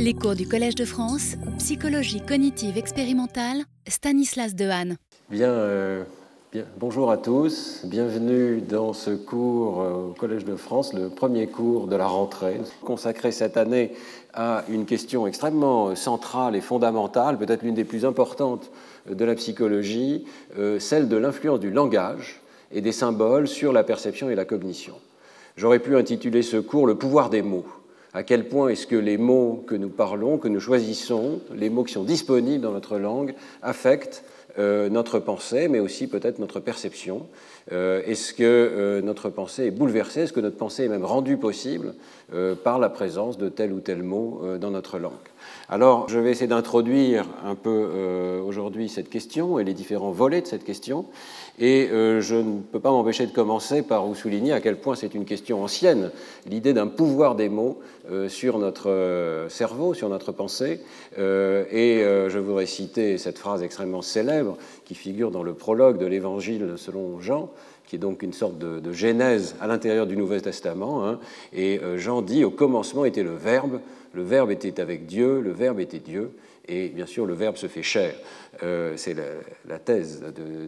Les cours du Collège de France, psychologie cognitive expérimentale, Stanislas Dehaene. Bien, euh, bonjour à tous, bienvenue dans ce cours euh, au Collège de France, le premier cours de la rentrée, consacré cette année à une question extrêmement centrale et fondamentale, peut-être l'une des plus importantes de la psychologie, euh, celle de l'influence du langage et des symboles sur la perception et la cognition. J'aurais pu intituler ce cours Le pouvoir des mots à quel point est-ce que les mots que nous parlons, que nous choisissons, les mots qui sont disponibles dans notre langue, affectent euh, notre pensée, mais aussi peut-être notre perception? Euh, est-ce que euh, notre pensée est bouleversée? Est-ce que notre pensée est même rendue possible par la présence de tel ou tel mot dans notre langue? Alors, je vais essayer d'introduire un peu aujourd'hui cette question et les différents volets de cette question. Et euh, je ne peux pas m'empêcher de commencer par vous souligner à quel point c'est une question ancienne, l'idée d'un pouvoir des mots euh, sur notre euh, cerveau, sur notre pensée. et je voudrais citer cette phrase extrêmement célèbre qui figure dans le prologue de l'Évangile selon Jean, qui est donc une sorte de, genèse à l'intérieur du Nouveau Testament. Hein. Et Jean dit, au commencement était le Verbe, le Verbe était avec Dieu, le Verbe était Dieu, et bien sûr le Verbe se fait chair. Euh, c'est la, thèse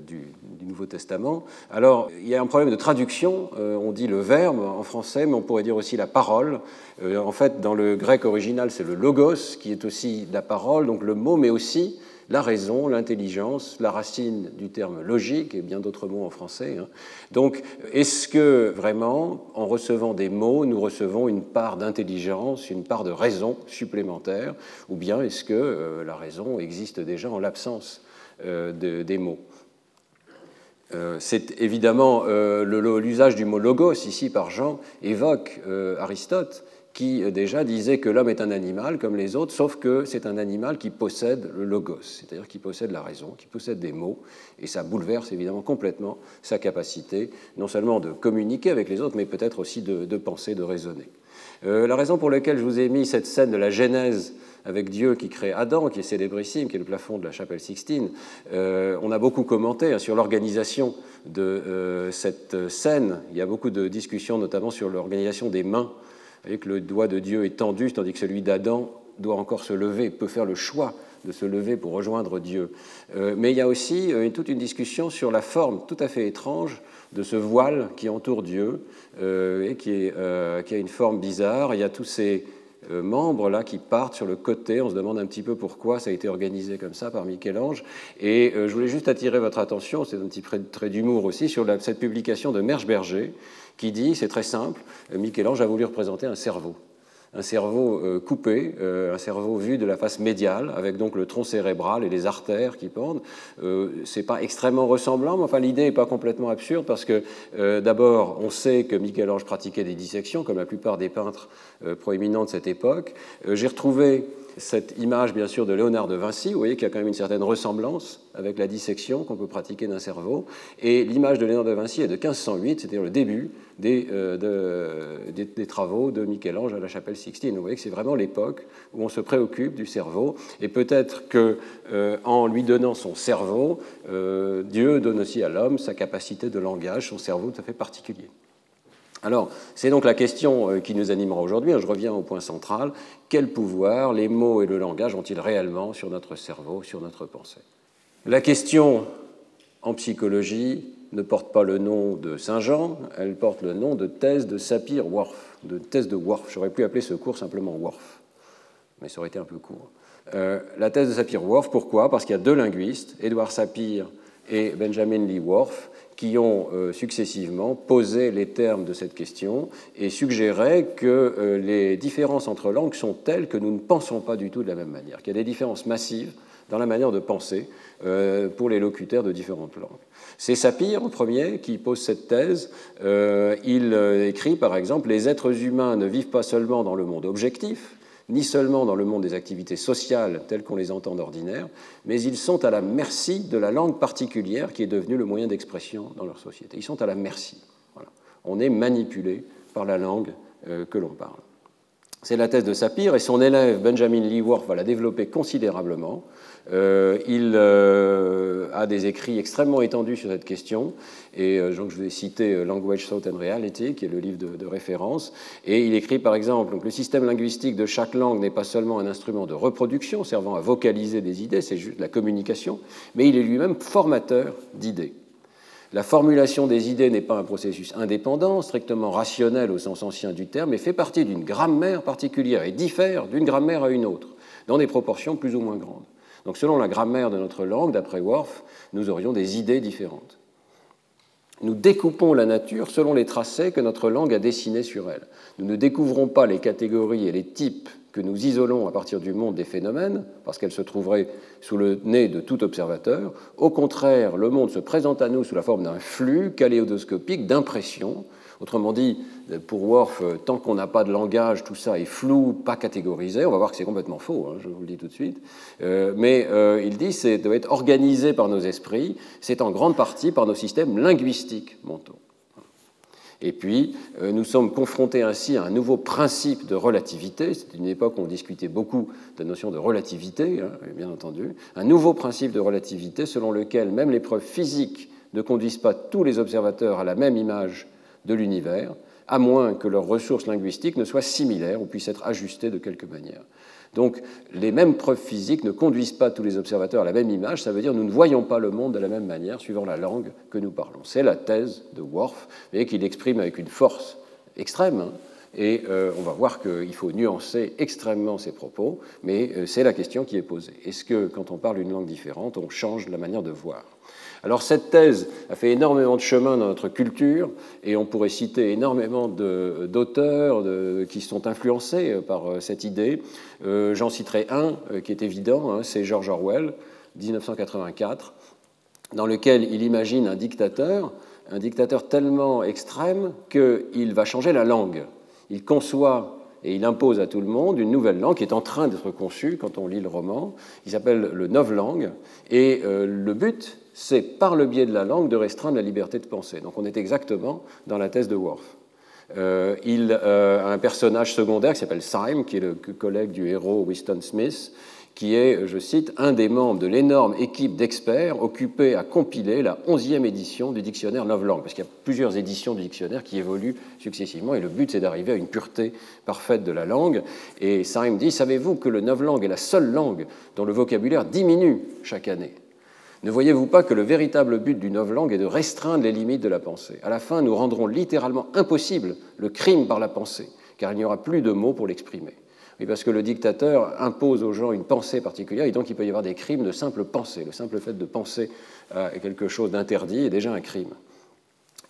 du, Nouveau Testament. Alors, il y a un problème de traduction. Euh, on dit le verbe en français, mais on pourrait dire aussi la parole. Euh, en fait, dans le grec original, c'est le logos qui est aussi la parole, donc le mot, mais aussi la raison, l'intelligence, la racine du terme logique et bien d'autres mots en français. Hein. Donc, est-ce que vraiment, en recevant des mots, nous recevons une part d'intelligence, une part de raison supplémentaire, ou bien est-ce que euh, la raison existe déjà en l'absence euh, des mots? Euh, c'est évidemment l'usage du mot logos ici par Jean évoque Aristote qui euh, déjà disait que l'homme est un animal comme les autres, sauf que c'est un animal qui possède le logos, c'est-à-dire qui possède la raison, qui possède des mots, et ça bouleverse évidemment complètement sa capacité non seulement de communiquer avec les autres, mais peut-être aussi de, penser, de raisonner. Euh, la raison pour laquelle je vous ai mis cette scène de la Genèse avec Dieu qui crée Adam, qui est célébrissime, qui est le plafond de la chapelle Sixtine, euh, on a beaucoup commenté hein, sur l'organisation de cette scène. Il y a beaucoup de discussions, notamment sur l'organisation des mains voyez que le doigt de Dieu est tendu, tandis que celui d'Adam doit encore se lever, peut faire le choix de se lever pour rejoindre Dieu. Euh, mais il y a aussi euh, toute une discussion sur la forme tout à fait étrange de ce voile qui entoure Dieu euh, et qui, a une forme bizarre. Il y a tous ces membres là qui partent sur le côté. On se demande un petit peu pourquoi ça a été organisé comme ça par Michel-Ange. Et je voulais juste attirer votre attention, c'est un petit trait d'humour aussi, sur cette publication de Merge Berger qui dit, c'est très simple, euh, Michel-Ange a voulu représenter un cerveau un cerveau euh, coupé, euh, un cerveau vu de la face médiale, avec donc le tronc cérébral et les artères qui pendent. C'est pas extrêmement ressemblant, mais enfin l'idée n'est pas complètement absurde parce que d'abord on sait que Michel-Ange pratiquait des dissections, comme la plupart des peintres proéminents de cette époque. J'ai retrouvé cette image, bien sûr, de Léonard de Vinci. Vous voyez qu'il y a quand même une certaine ressemblance avec la dissection qu'on peut pratiquer d'un cerveau. Et l'image de Léonard de Vinci est de 1508, c'est-à-dire le début des, euh, des, travaux de Michel-Ange à la chapelle Sixtine. Vous voyez que c'est vraiment l'époque où on se préoccupe du cerveau. Et peut-être qu'en euh, lui donnant son cerveau, euh, Dieu donne aussi à l'homme sa capacité de langage, son cerveau tout à fait particulier. Alors, c'est donc la question euh, qui nous animera aujourd'hui. Je reviens au point central. Quel pouvoir les mots et le langage ont-ils réellement sur notre cerveau, sur notre pensée? La question en psychologie ne porte pas le nom de Saint-Jean, elle porte le nom de thèse de Sapir-Whorf, de thèse de Whorf. J'aurais pu appeler ce cours simplement Whorf, mais ça aurait été un peu court. Euh, la thèse de Sapir-Whorf, pourquoi? Parce qu'il y a deux linguistes, Édouard Sapir et Benjamin Lee Whorf, qui ont euh, successivement posé les termes de cette question et suggéré que euh, les différences entre langues sont telles que nous ne pensons pas du tout de la même manière, qu'il y a des différences massives dans la manière de penser euh, pour les locuteurs de différentes langues. C'est Sapir, en premier, qui pose cette thèse. il écrit, par exemple, Les êtres humains ne vivent pas seulement dans le monde objectif, ni seulement dans le monde des activités sociales telles qu'on les entend d'ordinaire, mais ils sont à la merci de la langue particulière qui est devenue le moyen d'expression dans leur société. Ils sont à la merci. On est manipulé par la langue euh, que l'on parle. C'est la thèse de Sapir et son élève Benjamin Lee Worf va la développer considérablement. Euh, il euh, a des écrits extrêmement étendus sur cette question, et euh, donc, je vais citer Language, Thought and Reality, qui est le livre de, référence, et il écrit par exemple donc, le système linguistique de chaque langue n'est pas seulement un instrument de reproduction servant à vocaliser des idées, c'est juste la communication, mais il est lui-même formateur d'idées. La formulation des idées n'est pas un processus indépendant, strictement rationnel au sens ancien du terme, mais fait partie d'une grammaire particulière et diffère d'une grammaire à une autre, dans des proportions plus ou moins grandes. Donc selon la grammaire de notre langue, d'après Worf, nous aurions des idées différentes. Nous découpons la nature selon les tracés que notre langue a dessinés sur elle. Nous ne découvrons pas les catégories et les types que nous isolons à partir du monde des phénomènes, parce qu'elles se trouveraient sous le nez de tout observateur. Au contraire, le monde se présente à nous sous la forme d'un flux kaléidoscopique d'impressions. Autrement dit, pour Worf, tant qu'on n'a pas de langage, tout ça est flou, pas catégorisé. On va voir que c'est complètement faux, hein, je vous le dis tout de suite. Euh, mais euh, il dit que doit être organisé par nos esprits, c'est en grande partie par nos systèmes linguistiques mentaux. Et puis, euh, nous sommes confrontés ainsi à un nouveau principe de relativité. C'est une époque où on discutait beaucoup de la notion de relativité, hein, bien entendu. Un nouveau principe de relativité selon lequel même les preuves physiques ne conduisent pas tous les observateurs à la même image de l'univers, à moins que leurs ressources linguistiques ne soient similaires ou puissent être ajustées de quelque manière. Donc les mêmes preuves physiques ne conduisent pas tous les observateurs à la même image, ça veut dire nous ne voyons pas le monde de la même manière suivant la langue que nous parlons. C'est la thèse de Worf, et qu'il exprime avec une force extrême, hein. et euh, on va voir qu'il faut nuancer extrêmement ses propos, mais euh, c'est la question qui est posée. Est-ce que quand on parle une langue différente, on change la manière de voir? Alors cette thèse a fait énormément de chemin dans notre culture et on pourrait citer énormément d'auteurs qui sont influencés euh, par euh, cette idée. Euh, j'en citerai un qui est évident, hein, c'est George Orwell, 1984, dans lequel il imagine un dictateur, un dictateur tellement extrême qu'il va changer la langue. Il conçoit et il impose à tout le monde une nouvelle langue qui est en train d'être conçue quand on lit le roman. Il s'appelle le Novlangue. Et le but, c'est par le biais de la langue de restreindre la liberté de penser. Donc on est exactement dans la thèse de Worf. Euh, il euh, a un personnage secondaire qui s'appelle Syme, qui est le collègue du héros Winston Smith, qui est, je cite, un des membres de l'énorme équipe d'experts occupés à compiler la onzième édition du dictionnaire Novlangue, parce qu'il y a plusieurs éditions du dictionnaire qui évoluent successivement, et le but c'est d'arriver à une pureté parfaite de la langue. Et Syme dit, savez-vous que le Novlangue est la seule langue dont le vocabulaire diminue chaque année? Ne voyez-vous pas que le véritable but du novlangue est de restreindre les limites de la pensée? À la fin, nous rendrons littéralement impossible le crime par la pensée, car il n'y aura plus de mots pour l'exprimer. Oui, parce que le dictateur impose aux gens une pensée particulière, et donc il peut y avoir des crimes de simple pensée. Le simple fait de penser à quelque chose d'interdit est déjà un crime.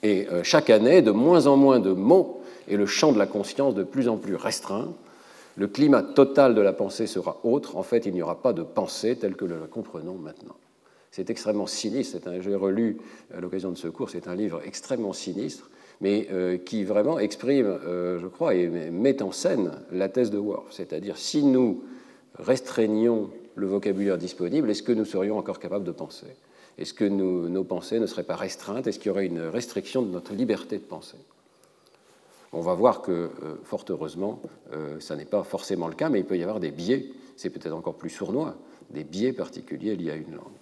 Et euh, chaque année, de moins en moins de mots, et le champ de la conscience de plus en plus restreint, le climat total de la pensée sera autre. En fait, il n'y aura pas de pensée telle que nous la comprenons maintenant. C'est extrêmement sinistre. J'ai relu à l'occasion de ce cours, c'est un livre extrêmement sinistre, mais euh, qui vraiment exprime, euh, je crois, et met en scène la thèse de Worf. C'est-à-dire, si nous restreignions le vocabulaire disponible, est-ce que nous serions encore capables de penser? Est-ce que nos pensées ne seraient pas restreintes? Est-ce qu'il y aurait une restriction de notre liberté de penser? On va voir que, euh, fort heureusement, ça n'est pas forcément le cas, mais il peut y avoir des biais, c'est peut-être encore plus sournois, des biais particuliers liés à une langue.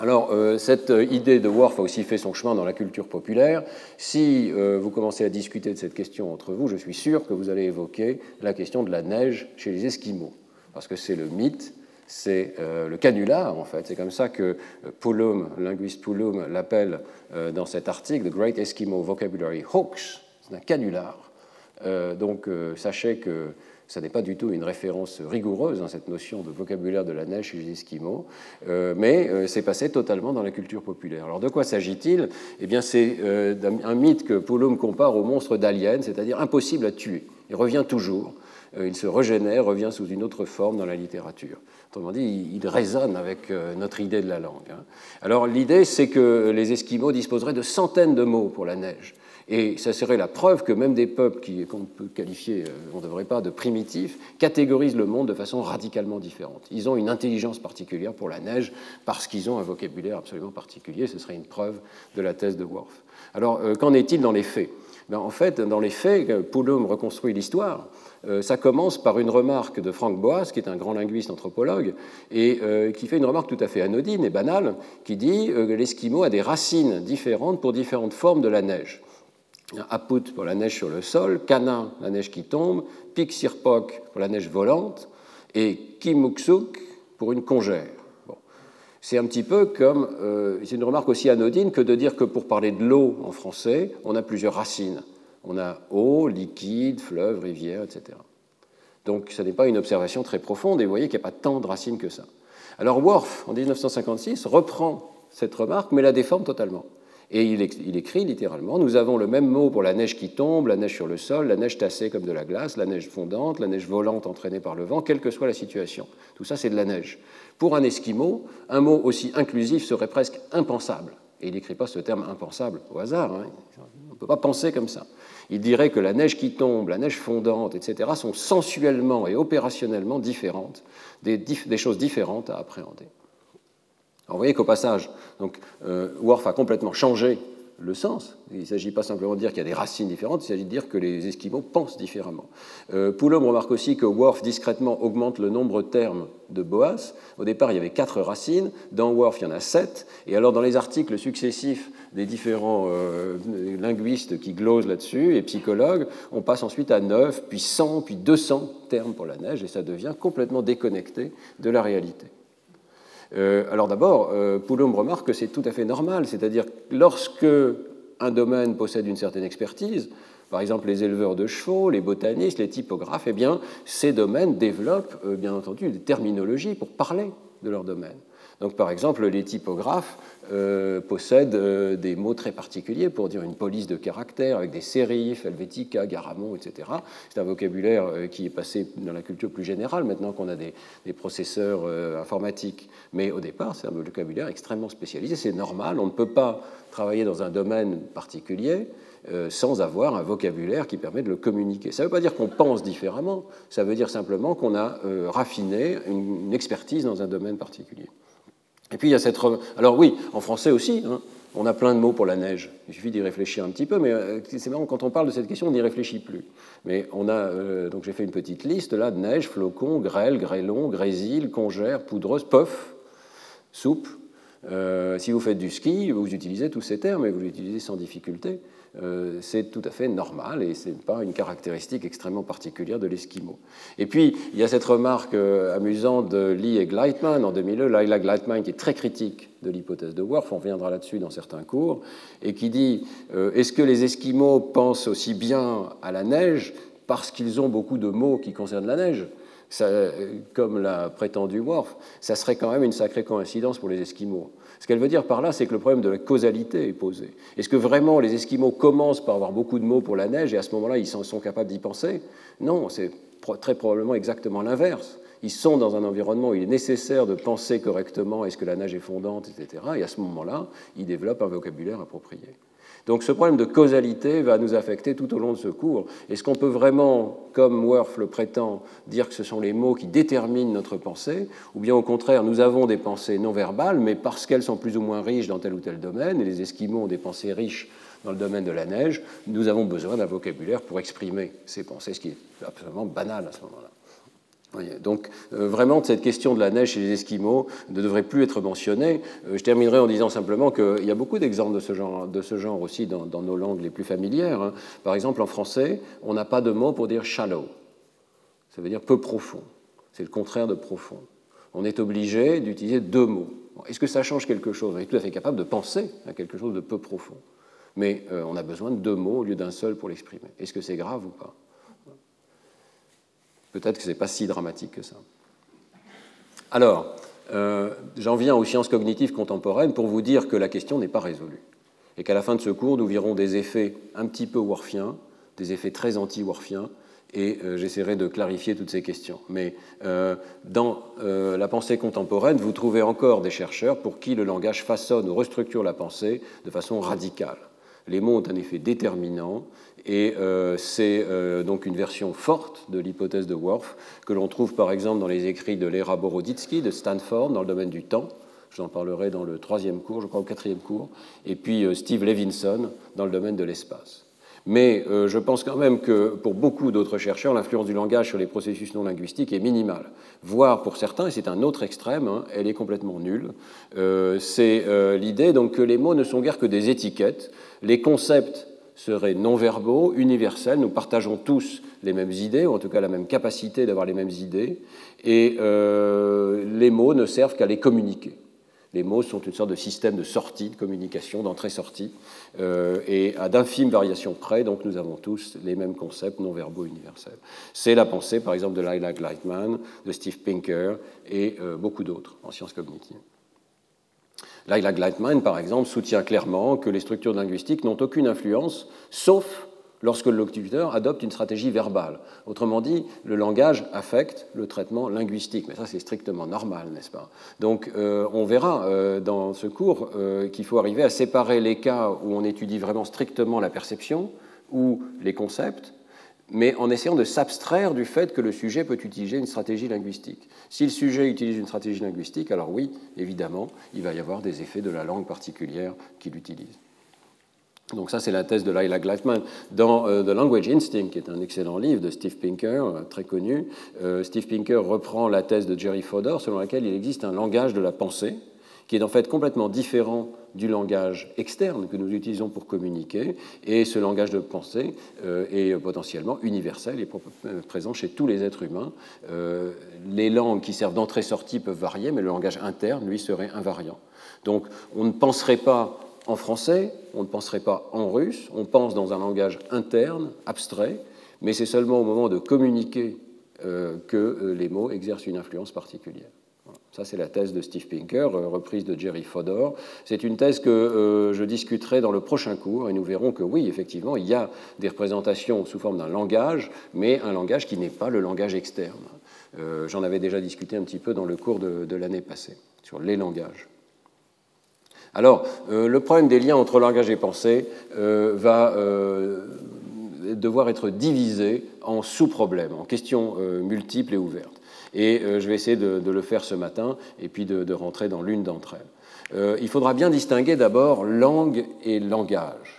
Alors, euh, cette idée de Worf a aussi fait son chemin dans la culture populaire. Si euh, vous commencez à discuter de cette question entre vous, je suis sûr que vous allez évoquer la question de la neige chez les Esquimaux, parce que c'est le mythe, c'est euh, le canular, en fait. C'est comme ça que Pullum, le linguiste Pullum, l'appelle dans cet article, The Great Eskimo Vocabulary Hoax. C'est un canular. donc, sachez que ça n'est pas du tout une référence rigoureuse, hein, cette notion de vocabulaire de la neige chez les Esquimaux, euh, mais euh, c'est passé totalement dans la culture populaire. Alors de quoi s'agit-il? Eh bien c'est euh, un mythe que Poulum compare au monstre d'Alien, c'est-à-dire impossible à tuer. Il revient toujours, il se régénère, revient sous une autre forme dans la littérature. Autrement dit, il résonne avec notre idée de la langue. Hein. Alors l'idée, c'est que les Esquimaux disposeraient de centaines de mots pour la neige. Et ça serait la preuve que même des peuples qu'on peut qualifier, euh, on ne devrait pas, de primitifs, catégorisent le monde de façon radicalement différente. Ils ont une intelligence particulière pour la neige parce qu'ils ont un vocabulaire absolument particulier. Ce serait une preuve de la thèse de Worf. Alors, euh, qu'en est-il dans les faits? Ben, En fait, dans les faits, Poulum reconstruit l'histoire euh, ça commence par une remarque de Frank Boas, qui est un grand linguiste anthropologue, et euh, qui fait une remarque tout à fait anodine et banale, qui dit euh, que l'Esquimau a des racines différentes pour différentes formes de la neige. Aput pour la neige sur le sol, Kana, la neige qui tombe, Piksirpok pour la neige volante, et Kimuksuk pour une congère. C'est un petit peu comme, c'est une remarque aussi anodine que de dire que pour parler de l'eau en français, on a plusieurs racines. On a eau, liquide, fleuve, rivière, etc. Donc ce n'est pas une observation très profonde et vous voyez qu'il n'y a pas tant de racines que ça. Alors Worf, en 1956, reprend cette remarque mais la déforme totalement. Et il, écrit littéralement Nous avons le même mot pour la neige qui tombe, la neige sur le sol, la neige tassée comme de la glace, la neige fondante, la neige volante entraînée par le vent, quelle que soit la situation. Tout ça, c'est de la neige. Pour un Esquimau, un mot aussi inclusif serait presque impensable. Et il n'écrit pas ce terme impensable au hasard. Hein. On ne peut pas penser comme ça il dirait que la neige qui tombe, la neige fondante, etc., sont sensuellement et opérationnellement différentes, des, choses différentes à appréhender. Vous voyez qu'au passage, donc, euh, Worf a complètement changé le sens. Il ne s'agit pas simplement de dire qu'il y a des racines différentes, il s'agit de dire que les Esquimaux pensent différemment. Euh, remarque aussi que Worf discrètement augmente le nombre de termes de Boas. Au départ, il y avait quatre racines, dans Worf, il y en a sept, et alors dans les articles successifs des différents euh, linguistes qui glosent là-dessus et psychologues, on passe ensuite à 9, puis 100, puis 200 termes pour la neige, et ça devient complètement déconnecté de la réalité. Euh, alors d'abord, euh, Poulom remarque que c'est tout à fait normal, c'est-à-dire lorsque un domaine possède une certaine expertise, par exemple les éleveurs de chevaux, les botanistes, les typographes, eh bien, ces domaines développent bien entendu des terminologies pour parler de leur domaine. Donc, par exemple, les typographes euh, possèdent euh, des mots très particuliers pour dire une police de caractères avec des sérifs, Helvetica, Garamond, etc. C'est un vocabulaire euh, qui est passé dans la culture plus générale maintenant qu'on a des, des processeurs informatiques. Mais au départ, c'est un vocabulaire extrêmement spécialisé. C'est normal, on ne peut pas travailler dans un domaine particulier sans avoir un vocabulaire qui permet de le communiquer. Ça ne veut pas dire qu'on pense différemment, ça veut dire simplement qu'on a raffiné une expertise dans un domaine particulier. Et puis il y a cette. Alors oui, en français aussi, hein, on a plein de mots pour la neige. Il suffit d'y réfléchir un petit peu, mais euh, c'est marrant, quand on parle de cette question, on n'y réfléchit plus. Mais on a. Euh, donc j'ai fait une petite liste là neige, flocon, grêle, grêlon, grésil, congère, poudreuse, puff, soupe. Euh, si vous faites du ski, vous utilisez tous ces termes et vous les utilisez sans difficulté. Euh, c'est tout à fait normal et ce n'est pas une caractéristique extrêmement particulière de l'Esquimau. Et puis, il y a cette remarque euh, amusante de Lee et Gleitman en 2002, Laila Gleitman qui est très critique de l'hypothèse de Worf, on reviendra là-dessus dans certains cours, et qui dit euh, Est-ce que les Esquimaux pensent aussi bien à la neige parce qu'ils ont beaucoup de mots qui concernent la neige? Comme l'a prétendu Worf, ça serait quand même une sacrée coïncidence pour les Esquimaux. Ce qu'elle veut dire par là, c'est que le problème de la causalité est posé. Est-ce que vraiment les Esquimaux commencent par avoir beaucoup de mots pour la neige et à ce moment-là, ils sont capables d'y penser? Non, c'est très probablement exactement l'inverse. Ils sont dans un environnement où il est nécessaire de penser correctement est-ce que la neige est fondante, etc. Et à ce moment-là, ils développent un vocabulaire approprié. Donc ce problème de causalité va nous affecter tout au long de ce cours. Est-ce qu'on peut vraiment, comme Worf le prétend, dire que ce sont les mots qui déterminent notre pensée, ou bien au contraire, nous avons des pensées non verbales, mais parce qu'elles sont plus ou moins riches dans tel ou tel domaine, et les Esquimaux ont des pensées riches dans le domaine de la neige, nous avons besoin d'un vocabulaire pour exprimer ces pensées, ce qui est absolument banal à ce moment-là. Donc euh, vraiment, cette question de la neige chez les Esquimaux ne devrait plus être mentionnée. Euh, je terminerai en disant simplement qu'il y a beaucoup d'exemples de ce genre, aussi dans, nos langues les plus familières. Hein. Par exemple, en français, on n'a pas de mot pour dire shallow. Ça veut dire peu profond. C'est le contraire de profond. On est obligé d'utiliser deux mots. Est-ce que ça change quelque chose? On est tout à fait capable de penser à quelque chose de peu profond. Mais euh, on a besoin de deux mots au lieu d'un seul pour l'exprimer. Est-ce que c'est grave ou pas? Peut-être que ce n'est pas si dramatique que ça. Alors, euh, j'en viens aux sciences cognitives contemporaines pour vous dire que la question n'est pas résolue. Et qu'à la fin de ce cours, nous verrons des effets un petit peu worfiens, des effets très anti-worfiens, et euh, j'essaierai de clarifier toutes ces questions. Mais euh, dans la pensée contemporaine, vous trouvez encore des chercheurs pour qui le langage façonne ou restructure la pensée de façon radicale. Les mots ont un effet déterminant et euh, c'est euh, donc une version forte de l'hypothèse de Worf que l'on trouve par exemple dans les écrits de Lera Boroditsky de Stanford dans le domaine du temps. J'en parlerai dans le troisième cours, je crois au quatrième cours. Et puis euh, Steve Levinson dans le domaine de l'espace. Mais euh, je pense quand même que pour beaucoup d'autres chercheurs, l'influence du langage sur les processus non linguistiques est minimale. Voire pour certains, et c'est un autre extrême, hein, elle est complètement nulle. Euh, c'est euh, l'idée donc que les mots ne sont guère que des étiquettes. Les concepts seraient non-verbaux, universels. Nous partageons tous les mêmes idées, ou en tout cas la même capacité d'avoir les mêmes idées. Et les mots ne servent qu'à les communiquer. Les mots sont une sorte de système de sortie, de communication, d'entrée-sortie, euh, et à d'infimes variations près, donc nous avons tous les mêmes concepts non-verbaux universels. C'est la pensée, par exemple, de Lila Gleitman, de Steve Pinker et euh, beaucoup d'autres en sciences cognitives. Lila Gleitman, par exemple, soutient clairement que les structures linguistiques n'ont aucune influence, sauf lorsque le adopte une stratégie verbale. Autrement dit, le langage affecte le traitement linguistique. Mais ça, c'est strictement normal, n'est-ce pas? Donc, euh, on verra euh, dans ce cours euh, qu'il faut arriver à séparer les cas où on étudie vraiment strictement la perception ou les concepts, mais en essayant de s'abstraire du fait que le sujet peut utiliser une stratégie linguistique. Si le sujet utilise une stratégie linguistique, alors oui, évidemment, il va y avoir des effets de la langue particulière qu'il utilise. Donc ça, c'est la thèse de Lila Gleitman. Dans euh, The Language Instinct, qui est un excellent livre de Steve Pinker, euh, très connu, euh, Steve Pinker reprend la thèse de Jerry Fodor, selon laquelle il existe un langage de la pensée, qui est en fait complètement différent du langage externe que nous utilisons pour communiquer, et ce langage de pensée est potentiellement universel et présent chez tous les êtres humains. les langues qui servent d'entrée-sortie peuvent varier, mais le langage interne, lui, serait invariant. Donc on ne penserait pas en français, on ne penserait pas en russe, on pense dans un langage interne, abstrait, mais c'est seulement au moment de communiquer euh, que euh, les mots exercent une influence particulière. Ça, c'est la thèse de Steve Pinker, euh, reprise de Jerry Fodor. C'est une thèse que je discuterai dans le prochain cours, et nous verrons que oui, effectivement, il y a des représentations sous forme d'un langage, mais un langage qui n'est pas le langage externe. J'en avais déjà discuté un petit peu dans le cours de l'année passée, sur les langages. Alors, euh, le problème des liens entre langage et pensée euh, va euh, devoir être divisé en sous-problèmes, en questions multiples et ouvertes. Et je vais essayer de, le faire ce matin et puis de rentrer dans l'une d'entre elles. il faudra bien distinguer d'abord langue et langage.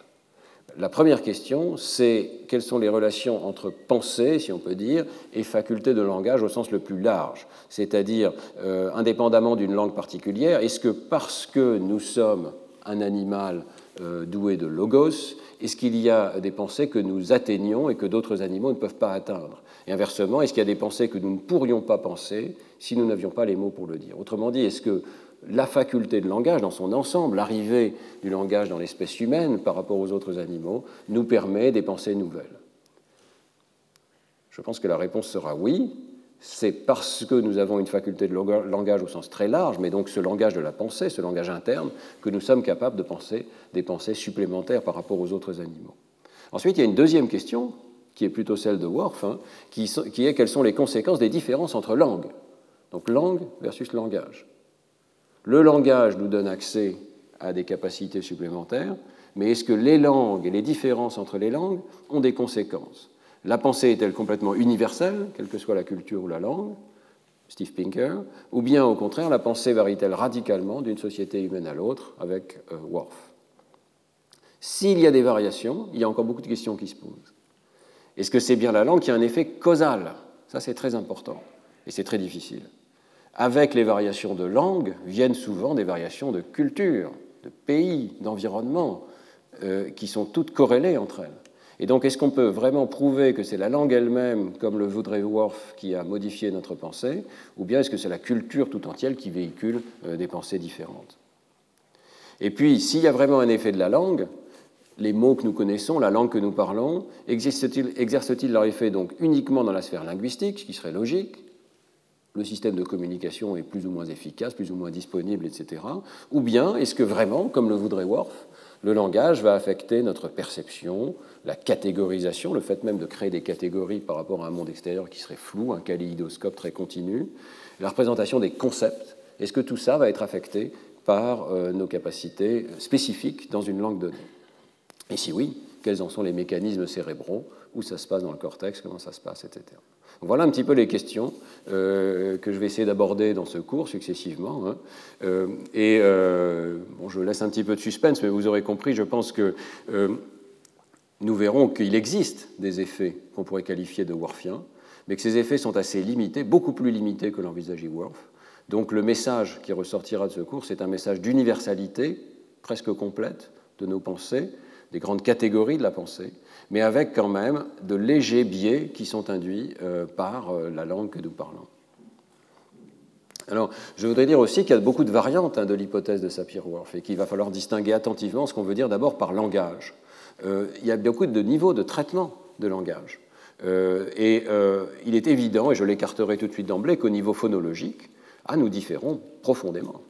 La première question, c'est quelles sont les relations entre pensée, si on peut dire, et faculté de langage au sens le plus large, c'est-à-dire euh, indépendamment d'une langue particulière, est-ce que parce que nous sommes un animal euh, doué de logos, est-ce qu'il y a des pensées que nous atteignons et que d'autres animaux ne peuvent pas atteindre? Et inversement, est-ce qu'il y a des pensées que nous ne pourrions pas penser si nous n'avions pas les mots pour le dire? Autrement dit, est-ce que la faculté de langage dans son ensemble, l'arrivée du langage dans l'espèce humaine par rapport aux autres animaux, nous permet des pensées nouvelles Je pense que la réponse sera oui. C'est parce que nous avons une faculté de langage au sens très large, mais donc ce langage de la pensée, ce langage interne, que nous sommes capables de penser des pensées supplémentaires par rapport aux autres animaux. Ensuite, il y a une deuxième question, qui est plutôt celle de Worf, hein, qui est quelles sont les conséquences des différences entre langues. Donc langue versus langage. Le langage nous donne accès à des capacités supplémentaires, mais est-ce que les langues et les différences entre les langues ont des conséquences? La pensée est-elle complètement universelle, quelle que soit la culture ou la langue Steve Pinker, ou bien au contraire, la pensée varie-t-elle radicalement d'une société humaine à l'autre avec euh, Worf? S'il y a des variations, il y a encore beaucoup de questions qui se posent. Est-ce que c'est bien la langue qui a un effet causal? Ça, c'est très important et c'est très difficile avec les variations de langue viennent souvent des variations de culture, de pays, d'environnement, euh, qui sont toutes corrélées entre elles. Et donc, est-ce qu'on peut vraiment prouver que c'est la langue elle-même, comme le voudrait Worf, qui a modifié notre pensée, ou bien est-ce que c'est la culture tout entière qui véhicule euh, des pensées différentes? Et puis, s'il y a vraiment un effet de la langue, les mots que nous connaissons, la langue que nous parlons, exercent-ils leur effet donc uniquement dans la sphère linguistique, ce qui serait logique, le système de communication est plus ou moins efficace, plus ou moins disponible, etc. Ou bien est-ce que vraiment, comme le voudrait Worf, le langage va affecter notre perception, la catégorisation, le fait même de créer des catégories par rapport à un monde extérieur qui serait flou, un kaléidoscope très continu, la représentation des concepts, est-ce que tout ça va être affecté par euh, nos capacités spécifiques dans une langue donnée? Et si oui, quels en sont les mécanismes cérébraux, où ça se passe dans le cortex, comment ça se passe, etc. Voilà un petit peu les questions euh, que je vais essayer d'aborder dans ce cours successivement. Hein. Euh, et euh, bon, je laisse un petit peu de suspense, mais vous aurez compris, je pense que nous verrons qu'il existe des effets qu'on pourrait qualifier de Worfiens, mais que ces effets sont assez limités, beaucoup plus limités que l'envisageait Worf. Donc le message qui ressortira de ce cours, c'est un message d'universalité presque complète de nos pensées, des grandes catégories de la pensée, mais avec quand même de légers biais qui sont induits euh, par euh, la langue que nous parlons. Alors, je voudrais dire aussi qu'il y a beaucoup de variantes hein, de l'hypothèse de Sapir-Whorf et qu'il va falloir distinguer attentivement ce qu'on veut dire d'abord par langage. Euh, il y a beaucoup de niveaux de traitement de langage. et il est évident, et je l'écarterai tout de suite d'emblée, qu'au niveau phonologique, ah, nous différons profondément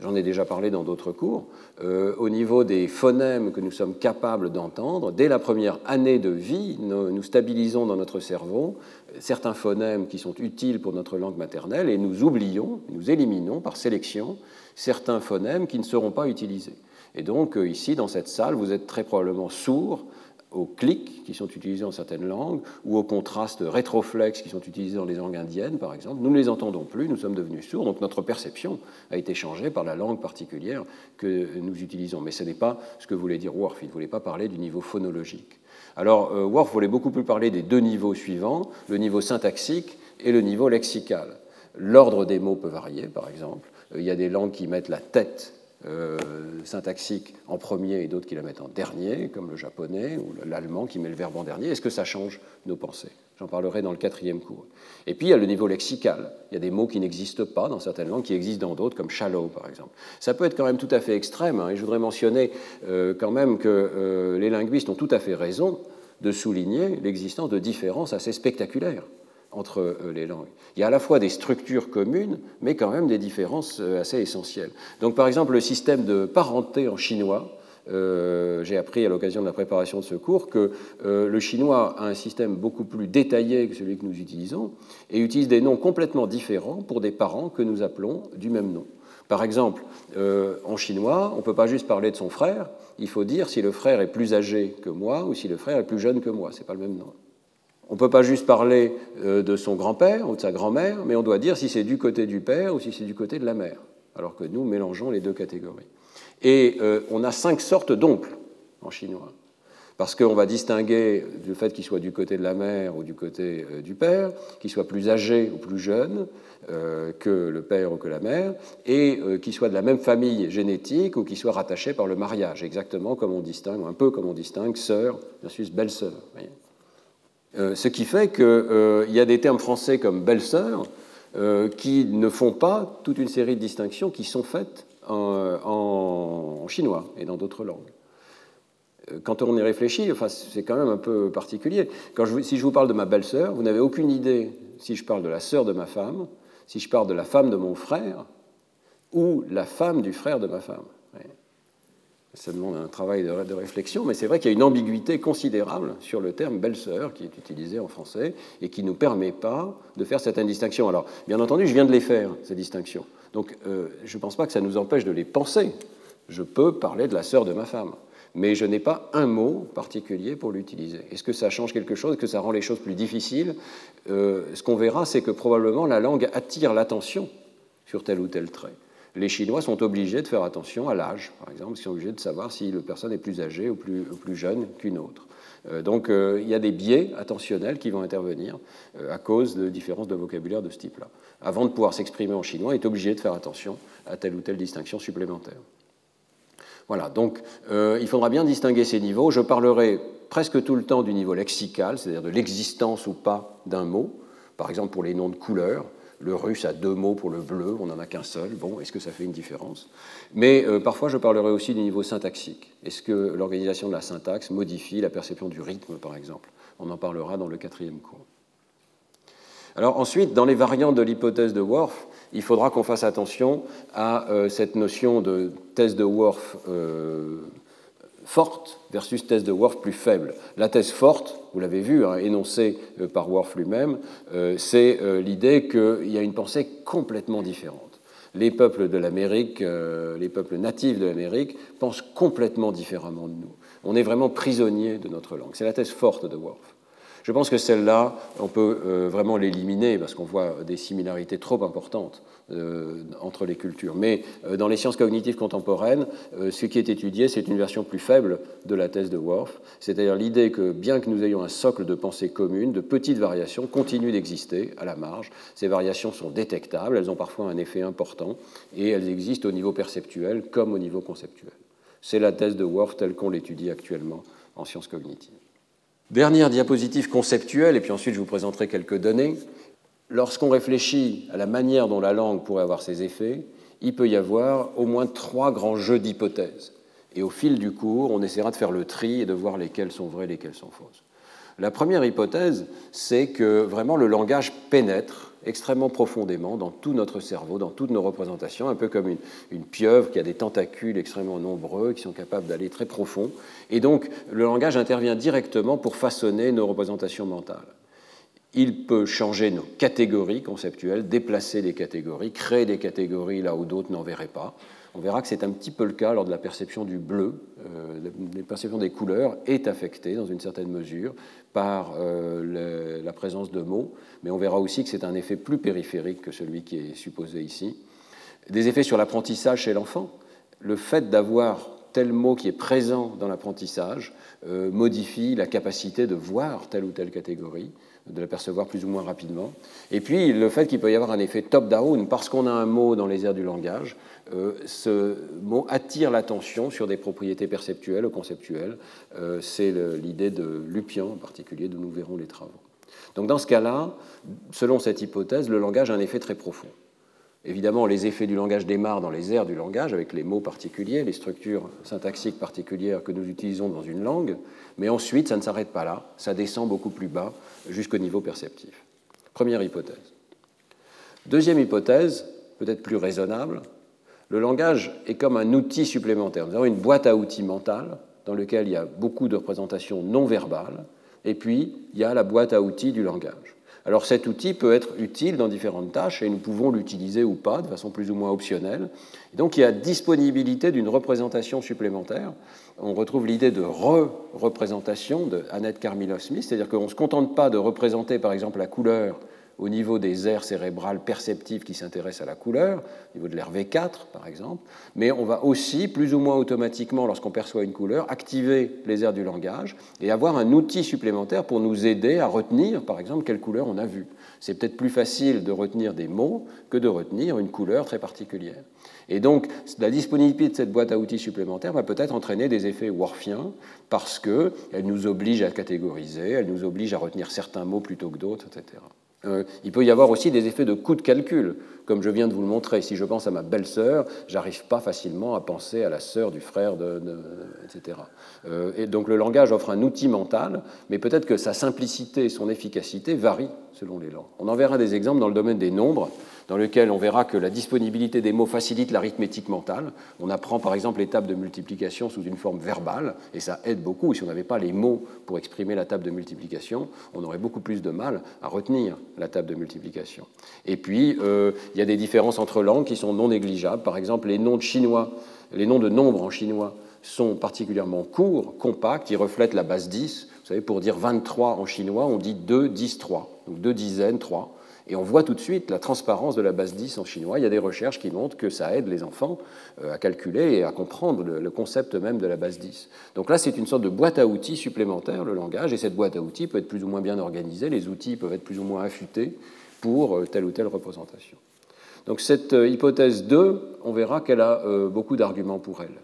j'en ai déjà parlé dans d'autres cours, euh, au niveau des phonèmes que nous sommes capables d'entendre, dès la première année de vie, nous, stabilisons dans notre cerveau certains phonèmes qui sont utiles pour notre langue maternelle et nous oublions, nous éliminons par sélection certains phonèmes qui ne seront pas utilisés. Et donc euh, ici, dans cette salle, vous êtes très probablement sourd aux clics qui sont utilisés dans certaines langues ou aux contrastes rétroflexes qui sont utilisés dans les langues indiennes, par exemple. Nous ne les entendons plus, nous sommes devenus sourds, donc notre perception a été changée par la langue particulière que nous utilisons. Mais ce n'est pas ce que voulait dire Worf, il ne voulait pas parler du niveau phonologique. Alors, euh, Worf voulait beaucoup plus parler des deux niveaux suivants, le niveau syntaxique et le niveau lexical. L'ordre des mots peut varier, par exemple. Euh, il y a des langues qui mettent la tête euh, syntaxique en premier et d'autres qui la mettent en dernier, comme le japonais ou l'allemand qui met le verbe en dernier. Est-ce que ça change nos pensées? J'en parlerai dans le quatrième cours. Et puis il y a le niveau lexical. Il y a des mots qui n'existent pas dans certaines langues, qui existent dans d'autres, comme shallow par exemple. Ça peut être quand même tout à fait extrême, hein, et je voudrais mentionner euh, quand même que euh, les linguistes ont tout à fait raison de souligner l'existence de différences assez spectaculaires entre euh, les langues. Il y a à la fois des structures communes, mais quand même des différences euh, assez essentielles. Donc par exemple, le système de parenté en chinois, euh, j'ai appris à l'occasion de la préparation de ce cours que le chinois a un système beaucoup plus détaillé que celui que nous utilisons et utilise des noms complètement différents pour des parents que nous appelons du même nom. Par exemple, en chinois, on ne peut pas juste parler de son frère, il faut dire si le frère est plus âgé que moi ou si le frère est plus jeune que moi. Ce n'est pas le même nom. On ne peut pas juste parler euh, de son grand-père ou de sa grand-mère, mais on doit dire si c'est du côté du père ou si c'est du côté de la mère, alors que nous mélangeons les deux catégories. Et euh, on a cinq sortes d'oncles en chinois, parce qu'on va distinguer du fait qu'il soit du côté de la mère ou du côté euh, du père, qu'il soit plus âgé ou plus jeune que le père ou que la mère, et qu'il soit de la même famille génétique ou qu'il soit rattaché par le mariage, exactement comme on distingue, un peu comme on distingue sœur versus belle-sœur. Euh, ce qui fait qu'il euh, y a des termes français comme belle-sœur euh, qui ne font pas toute une série de distinctions qui sont faites en, chinois et dans d'autres langues. Quand on y réfléchit, enfin, c'est quand même un peu particulier. Si je vous parle de ma belle-sœur, vous n'avez aucune idée si je parle de la sœur de ma femme, si je parle de la femme de mon frère ou la femme du frère de ma femme. Ça demande un travail de, réflexion, mais c'est vrai qu'il y a une ambiguïté considérable sur le terme belle-sœur qui est utilisé en français et qui ne nous permet pas de faire certaines distinctions. Alors, bien entendu, je viens de les faire, ces distinctions. Donc, euh, je ne pense pas que ça nous empêche de les penser. Je peux parler de la sœur de ma femme, mais je n'ai pas un mot particulier pour l'utiliser. Est-ce que ça change quelque chose? Est-ce que ça rend les choses plus difficiles? Euh, Ce qu'on verra, c'est que probablement la langue attire l'attention sur tel ou tel trait les Chinois sont obligés de faire attention à l'âge, par exemple, ils sont obligés de savoir si la personne est plus âgée ou plus, jeune qu'une autre. Euh, donc euh, il y a des biais attentionnels qui vont intervenir euh, à cause de différences de vocabulaire de ce type-là. Avant de pouvoir s'exprimer en chinois, il est obligé de faire attention à telle ou telle distinction supplémentaire. Voilà, donc il faudra bien distinguer ces niveaux. Je parlerai presque tout le temps du niveau lexical, c'est-à-dire de l'existence ou pas d'un mot, par exemple pour les noms de couleurs. Le russe a deux mots pour le bleu, on n'en a qu'un seul. Bon, est-ce que ça fait une différence? Mais euh, parfois, je parlerai aussi du niveau syntaxique. Est-ce que l'organisation de la syntaxe modifie la perception du rythme, par exemple? On en parlera dans le quatrième cours. Alors ensuite, dans les variantes de l'hypothèse de Worf, il faudra qu'on fasse attention à euh, cette notion de thèse de Worf euh, forte versus thèse de Worf plus faible. La thèse forte, vous l'avez vu, hein, énoncée euh, par Worf lui-même, euh, c'est euh, l'idée qu'il y a une pensée complètement différente. Les peuples de l'Amérique, les peuples natifs de l'Amérique, pensent complètement différemment de nous. On est vraiment prisonnier de notre langue. C'est la thèse forte de Worf. Je pense que celle-là, on peut euh, vraiment l'éliminer parce qu'on voit des similarités trop importantes euh, entre les cultures. Mais euh, dans les sciences cognitives contemporaines, ce qui est étudié, c'est une version plus faible de la thèse de Worf, c'est-à-dire l'idée que bien que nous ayons un socle de pensée commune, de petites variations continuent d'exister à la marge. Ces variations sont détectables, elles ont parfois un effet important et elles existent au niveau perceptuel comme au niveau conceptuel. C'est la thèse de Worf telle qu'on l'étudie actuellement en sciences cognitives. Dernière diapositive conceptuelle, et puis ensuite je vous présenterai quelques données. Lorsqu'on réfléchit à la manière dont la langue pourrait avoir ses effets, il peut y avoir au moins trois grands jeux d'hypothèses. Et au fil du cours, on essaiera de faire le tri et de voir lesquelles sont vraies lesquelles sont fausses. La première hypothèse, c'est que vraiment le langage pénètre extrêmement profondément dans tout notre cerveau, dans toutes nos représentations, un peu comme une, pieuvre qui a des tentacules extrêmement nombreux, qui sont capables d'aller très profond. Et donc, le langage intervient directement pour façonner nos représentations mentales. Il peut changer nos catégories conceptuelles, déplacer des catégories, créer des catégories là où d'autres n'en verraient pas. On verra que c'est un petit peu le cas lors de la perception du bleu. Euh, la perception des couleurs est affectée dans une certaine mesure par euh, la présence de mots, mais on verra aussi que c'est un effet plus périphérique que celui qui est supposé ici. Des effets sur l'apprentissage chez l'enfant. Le fait d'avoir tel mot qui est présent dans l'apprentissage euh, modifie la capacité de voir telle ou telle catégorie de l'apercevoir plus ou moins rapidement. Et puis le fait qu'il peut y avoir un effet top-down, parce qu'on a un mot dans les airs du langage, euh, ce mot attire l'attention sur des propriétés perceptuelles ou conceptuelles. Euh, c'est l'idée de Lupian en particulier, dont nous verrons les travaux. Donc dans ce cas-là, selon cette hypothèse, le langage a un effet très profond. Évidemment, les effets du langage démarrent dans les airs du langage, avec les mots particuliers, les structures syntaxiques particulières que nous utilisons dans une langue, mais ensuite, ça ne s'arrête pas là, ça descend beaucoup plus bas, jusqu'au niveau perceptif. Première hypothèse. Deuxième hypothèse, peut-être plus raisonnable, le langage est comme un outil supplémentaire. Nous avons une boîte à outils mentale dans laquelle il y a beaucoup de représentations non verbales, et puis il y a la boîte à outils du langage. Alors cet outil peut être utile dans différentes tâches et nous pouvons l'utiliser ou pas de façon plus ou moins optionnelle. donc il y a disponibilité d'une représentation supplémentaire. On retrouve l'idée de re-représentation de Annette Carmilov-Smith, c'est-à-dire qu'on ne se contente pas de représenter par exemple la couleur au niveau des aires cérébrales perceptives qui s'intéressent à la couleur, au niveau de l'air V4 par exemple, mais on va aussi, plus ou moins automatiquement, lorsqu'on perçoit une couleur, activer les aires du langage et avoir un outil supplémentaire pour nous aider à retenir, par exemple, quelle couleur on a vue. C'est peut-être plus facile de retenir des mots que de retenir une couleur très particulière. Et donc, la disponibilité de cette boîte à outils supplémentaire va peut-être entraîner des effets worfiens parce qu'elle nous oblige à catégoriser, elle nous oblige à retenir certains mots plutôt que d'autres, etc. Euh, il peut y avoir aussi des effets de coût de calcul, comme je viens de vous le montrer. Si je pense à ma belle-sœur, j'arrive pas facilement à penser à la sœur du frère, de, etc. Euh, et donc le langage offre un outil mental, mais peut-être que sa simplicité et son efficacité varient selon les langues. On en verra des exemples dans le domaine des nombres dans lequel on verra que la disponibilité des mots facilite l'arithmétique mentale. On apprend par exemple l'étape de multiplication sous une forme verbale, et ça aide beaucoup. Si on n'avait pas les mots pour exprimer la table de multiplication, on aurait beaucoup plus de mal à retenir la table de multiplication. Et puis, euh, il y a des différences entre langues qui sont non négligeables. Par exemple, les noms de chinois, les noms de nombres en chinois sont particulièrement courts, compacts, ils reflètent la base 10. Vous savez, pour dire 23 en chinois, on dit 2, 10, 3. Donc deux dizaines, 3. Et on voit tout de suite la transparence de la base 10 en chinois. Il y a des recherches qui montrent que ça aide les enfants euh, à calculer et à comprendre le concept même de la base 10. Donc là, c'est une sorte de boîte à outils supplémentaire, le langage, et cette boîte à outils peut être plus ou moins bien organisée, les outils peuvent être plus ou moins affûtés pour euh, telle ou telle représentation. Donc cette euh, hypothèse 2, on verra qu'elle a beaucoup d'arguments pour elle.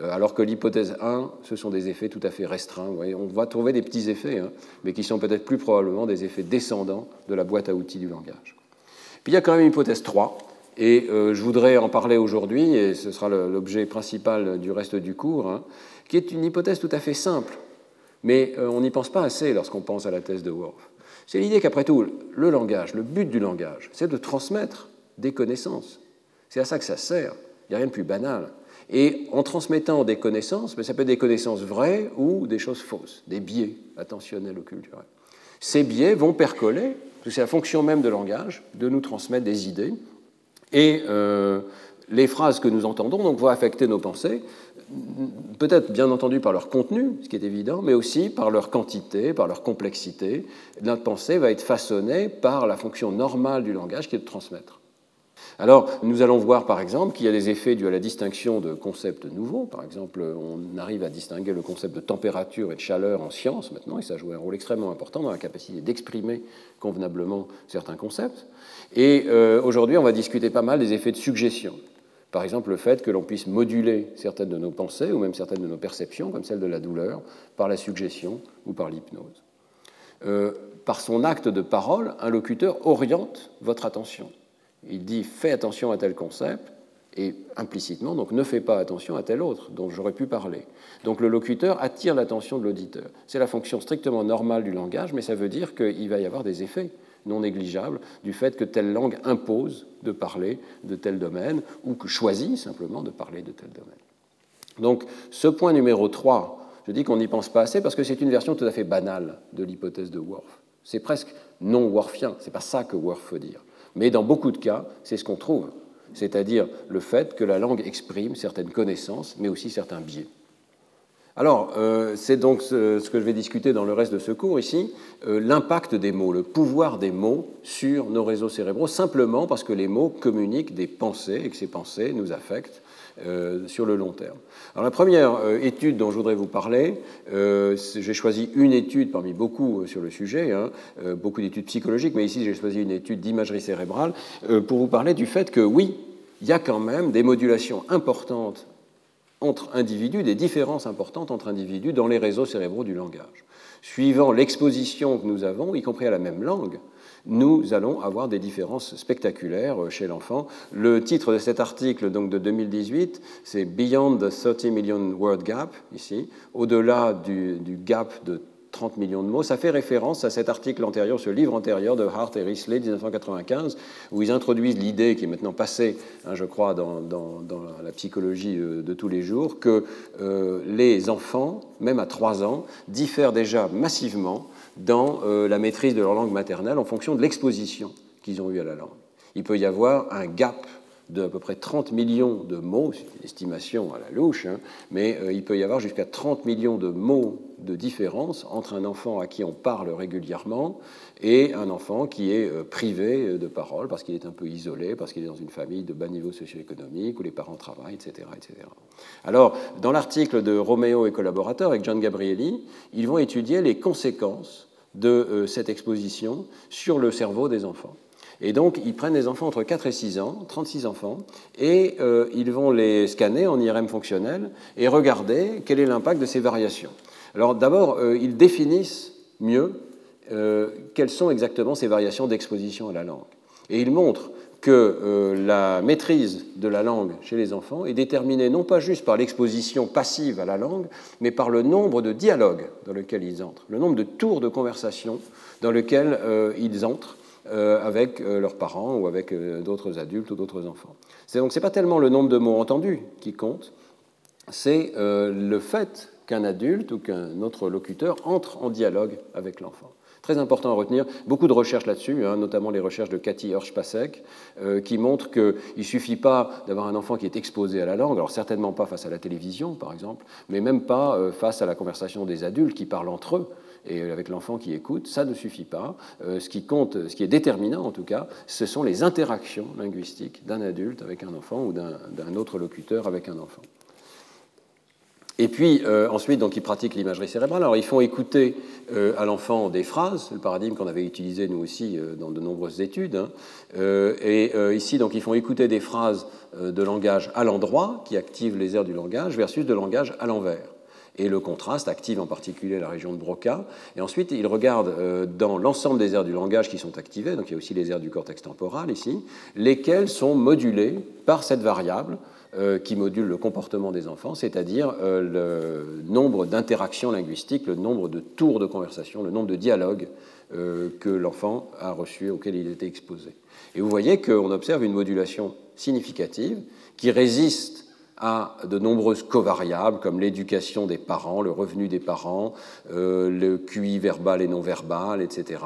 Euh, alors que l'hypothèse 1, ce sont des effets tout à fait restreints. on va trouver des petits effets, hein, mais qui sont peut-être plus probablement des effets descendants de la boîte à outils du langage. Puis il y a quand même une hypothèse 3, et euh, je voudrais en parler aujourd'hui, et ce sera l'objet principal du reste du cours, hein, qui est une hypothèse tout à fait simple, mais euh, on n'y pense pas assez lorsqu'on pense à la thèse de Worf. C'est l'idée qu'après tout, le langage, le but du langage, c'est de transmettre des connaissances. C'est à ça que ça sert. Il n'y a rien de plus banal. Et en transmettant des connaissances, mais ça peut être des connaissances vraies ou des choses fausses, des biais attentionnels ou culturels. Ces biais vont percoler, parce que c'est la fonction même de langage, de nous transmettre des idées. Et euh, les phrases que nous entendons vont affecter nos pensées. peut-être bien entendu par leur contenu, ce qui est évident, mais aussi par leur quantité, par leur complexité. Notre pensée va être façonnée par la fonction normale du langage qui est de transmettre. Alors, nous allons voir par exemple qu'il y a des effets dus à la distinction de concepts nouveaux. Par exemple, on arrive à distinguer le concept de température et de chaleur en science maintenant, et ça joue un rôle extrêmement important dans la capacité d'exprimer convenablement certains concepts. Et euh, aujourd'hui, on va discuter pas mal des effets de suggestion. Par exemple, le fait que l'on puisse moduler certaines de nos pensées ou même certaines de nos perceptions, comme celle de la douleur, par la suggestion ou par l'hypnose. Euh, par son acte de parole, un locuteur oriente votre attention. Il dit fais attention à tel concept et implicitement, donc ne fais pas attention à tel autre dont j'aurais pu parler. Donc le locuteur attire l'attention de l'auditeur. C'est la fonction strictement normale du langage, mais ça veut dire qu'il va y avoir des effets non négligeable du fait que telle langue impose de parler de tel domaine ou que choisit simplement de parler de tel domaine. Donc ce point numéro 3, je dis qu'on n'y pense pas assez parce que c'est une version tout à fait banale de l'hypothèse de Worf. C'est presque non Worfien, c'est pas ça que Worf veut dire. Mais dans beaucoup de cas, c'est ce qu'on trouve, c'est-à-dire le fait que la langue exprime certaines connaissances, mais aussi certains biais. Alors, euh, c'est donc ce, que je vais discuter dans le reste de ce cours ici, euh, l'impact des mots, le pouvoir des mots sur nos réseaux cérébraux, simplement parce que les mots communiquent des pensées et que ces pensées nous affectent euh, sur le long terme. Alors, la première étude dont je voudrais vous parler, j'ai choisi une étude parmi beaucoup sur le sujet, hein, beaucoup d'études psychologiques, mais ici j'ai choisi une étude d'imagerie cérébrale pour vous parler du fait que oui, il y a quand même des modulations importantes entre individus, des différences importantes entre individus dans les réseaux cérébraux du langage. Suivant l'exposition que nous avons, y compris à la même langue, nous allons avoir des différences spectaculaires chez l'enfant. Le titre de cet article donc de 2018, c'est Beyond the 30 Million Word Gap, ici, au-delà du, gap de 30 millions de mots. Ça fait référence à cet article antérieur, ce livre antérieur de Hart et Risley, 1995, où ils introduisent l'idée qui est maintenant passée, hein, je crois, dans, la psychologie euh, de tous les jours, que euh, les enfants, même à 3 ans, diffèrent déjà massivement dans euh, la maîtrise de leur langue maternelle en fonction de l'exposition qu'ils ont eue à la langue. Il peut y avoir un gap de à peu près 30 millions de mots, c'est une estimation à la louche, hein, mais il peut y avoir jusqu'à 30 millions de mots de différence entre un enfant à qui on parle régulièrement et un enfant qui est euh, privé de parole parce qu'il est un peu isolé, parce qu'il est dans une famille de bas niveau socio-économique où les parents travaillent, etc. etc. Alors, dans l'article de Roméo et collaborateurs avec John Gabrielli, ils vont étudier les conséquences de euh, cette exposition sur le cerveau des enfants. Et donc, ils prennent des enfants entre 4 et 6 ans, 36 enfants, et euh, ils vont les scanner en IRM fonctionnel et regarder quel est l'impact de ces variations. Alors d'abord, euh, ils définissent mieux euh, quelles sont exactement ces variations d'exposition à la langue. Et ils montrent que euh, la maîtrise de la langue chez les enfants est déterminée non pas juste par l'exposition passive à la langue, mais par le nombre de dialogues dans lesquels ils entrent, le nombre de tours de conversation dans lesquels ils entrent avec leurs parents ou avec d'autres adultes ou d'autres enfants. Donc ce n'est pas tellement le nombre de mots entendus qui compte, c'est le fait qu'un adulte ou qu'un autre locuteur entre en dialogue avec l'enfant. Très important à retenir, beaucoup de recherches là-dessus, hein, notamment les recherches de Cathy Hirsch-Pasek, euh, qui montrent qu'il ne suffit pas d'avoir un enfant qui est exposé à la langue, alors certainement pas face à la télévision par exemple, mais même pas euh, face à la conversation des adultes qui parlent entre eux et avec l'enfant qui écoute, ça ne suffit pas. Euh, ce qui compte, ce qui est déterminant en tout cas, ce sont les interactions linguistiques d'un adulte avec un enfant ou d'un autre locuteur avec un enfant. Et puis euh, ensuite, donc, ils pratiquent l'imagerie cérébrale. Alors, ils font écouter euh, à l'enfant des phrases, le paradigme qu'on avait utilisé nous aussi euh, dans de nombreuses études. Hein. et ici, donc, ils font écouter des phrases de langage à l'endroit, qui activent les aires du langage, versus de langage à l'envers. Et le contraste active en particulier la région de Broca. Et ensuite, ils regardent dans l'ensemble des aires du langage qui sont activées, donc il y a aussi les aires du cortex temporal ici, lesquelles sont modulées par cette variable qui module le comportement des enfants, c'est-à-dire euh, le nombre d'interactions linguistiques, le nombre de tours de conversation, le nombre de dialogues euh, que l'enfant a reçus, auxquels il était exposé. Et vous voyez qu'on observe une modulation significative qui résiste à de nombreuses covariables comme l'éducation des parents, le revenu des parents, le QI verbal et non verbal, etc.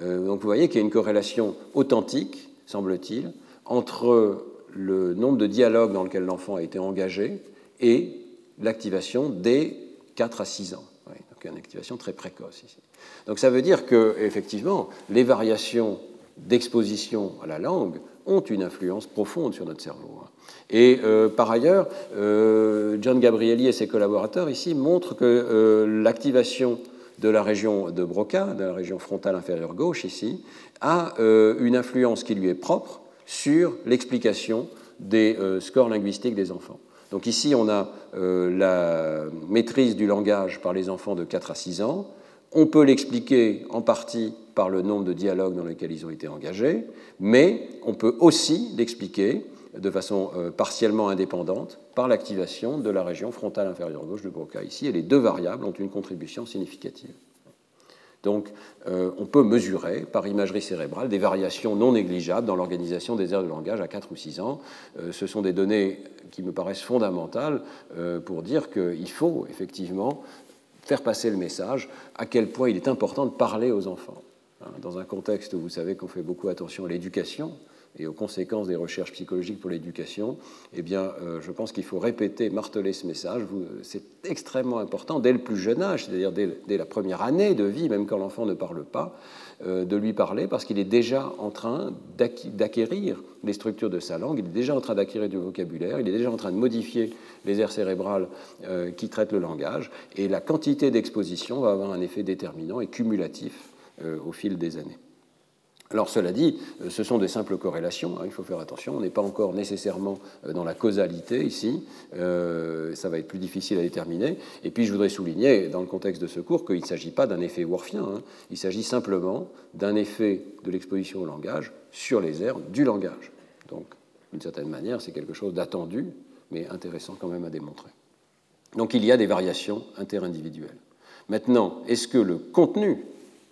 donc vous voyez qu'il y a une corrélation authentique, semble-t-il, entre le nombre de dialogues dans lesquels l'enfant a été engagé et l'activation dès 4 à 6 ans. donc une activation très précoce ici. Donc ça veut dire que, effectivement, les variations d'exposition à la langue ont une influence profonde sur notre cerveau. Hein. Et euh, par ailleurs, euh, John Gabrielli et ses collaborateurs ici montrent que euh, l'activation de la région de Broca, de la région frontale inférieure gauche ici, a une influence qui lui est propre sur l'explication des scores linguistiques des enfants. Donc ici, on a la maîtrise du langage par les enfants de 4 à 6 ans. On peut l'expliquer en partie par le nombre de dialogues dans lesquels ils ont été engagés, mais on peut aussi l'expliquer de façon euh, partiellement indépendante par l'activation de la région frontale inférieure gauche de Broca ici, et les deux variables ont une contribution significative. Donc, euh, on peut mesurer par imagerie cérébrale des variations non négligeables dans l'organisation des aires de langage à 4 ou 6 ans. Euh, ce sont des données qui me paraissent fondamentales pour dire qu'il faut effectivement faire passer le message à quel point il est important de parler aux enfants. Hein, dans un contexte où vous savez qu'on fait beaucoup attention à l'éducation, et aux conséquences des recherches psychologiques pour l'éducation, eh bien, euh, je pense qu'il faut répéter, marteler ce message. C'est extrêmement important dès le plus jeune âge, c'est-à-dire dès, la première année de vie, même quand l'enfant ne parle pas, euh, de lui parler parce qu'il est déjà en train d'acquérir les structures de sa langue, il est déjà en train d'acquérir du vocabulaire, il est déjà en train de modifier les aires cérébrales euh, qui traitent le langage, et la quantité d'exposition va avoir un effet déterminant et cumulatif au fil des années. Alors cela dit, euh, ce sont des simples corrélations, hein, il faut faire attention, on n'est pas encore nécessairement euh, dans la causalité ici, euh, ça va être plus difficile à déterminer. Et puis je voudrais souligner, dans le contexte de ce cours, qu'il ne s'agit pas d'un effet worfien, hein. il s'agit simplement d'un effet de l'exposition au langage sur les aires du langage. Donc, d'une certaine manière, c'est quelque chose d'attendu, mais intéressant quand même à démontrer. Donc il y a des variations interindividuelles. Maintenant, est-ce que le contenu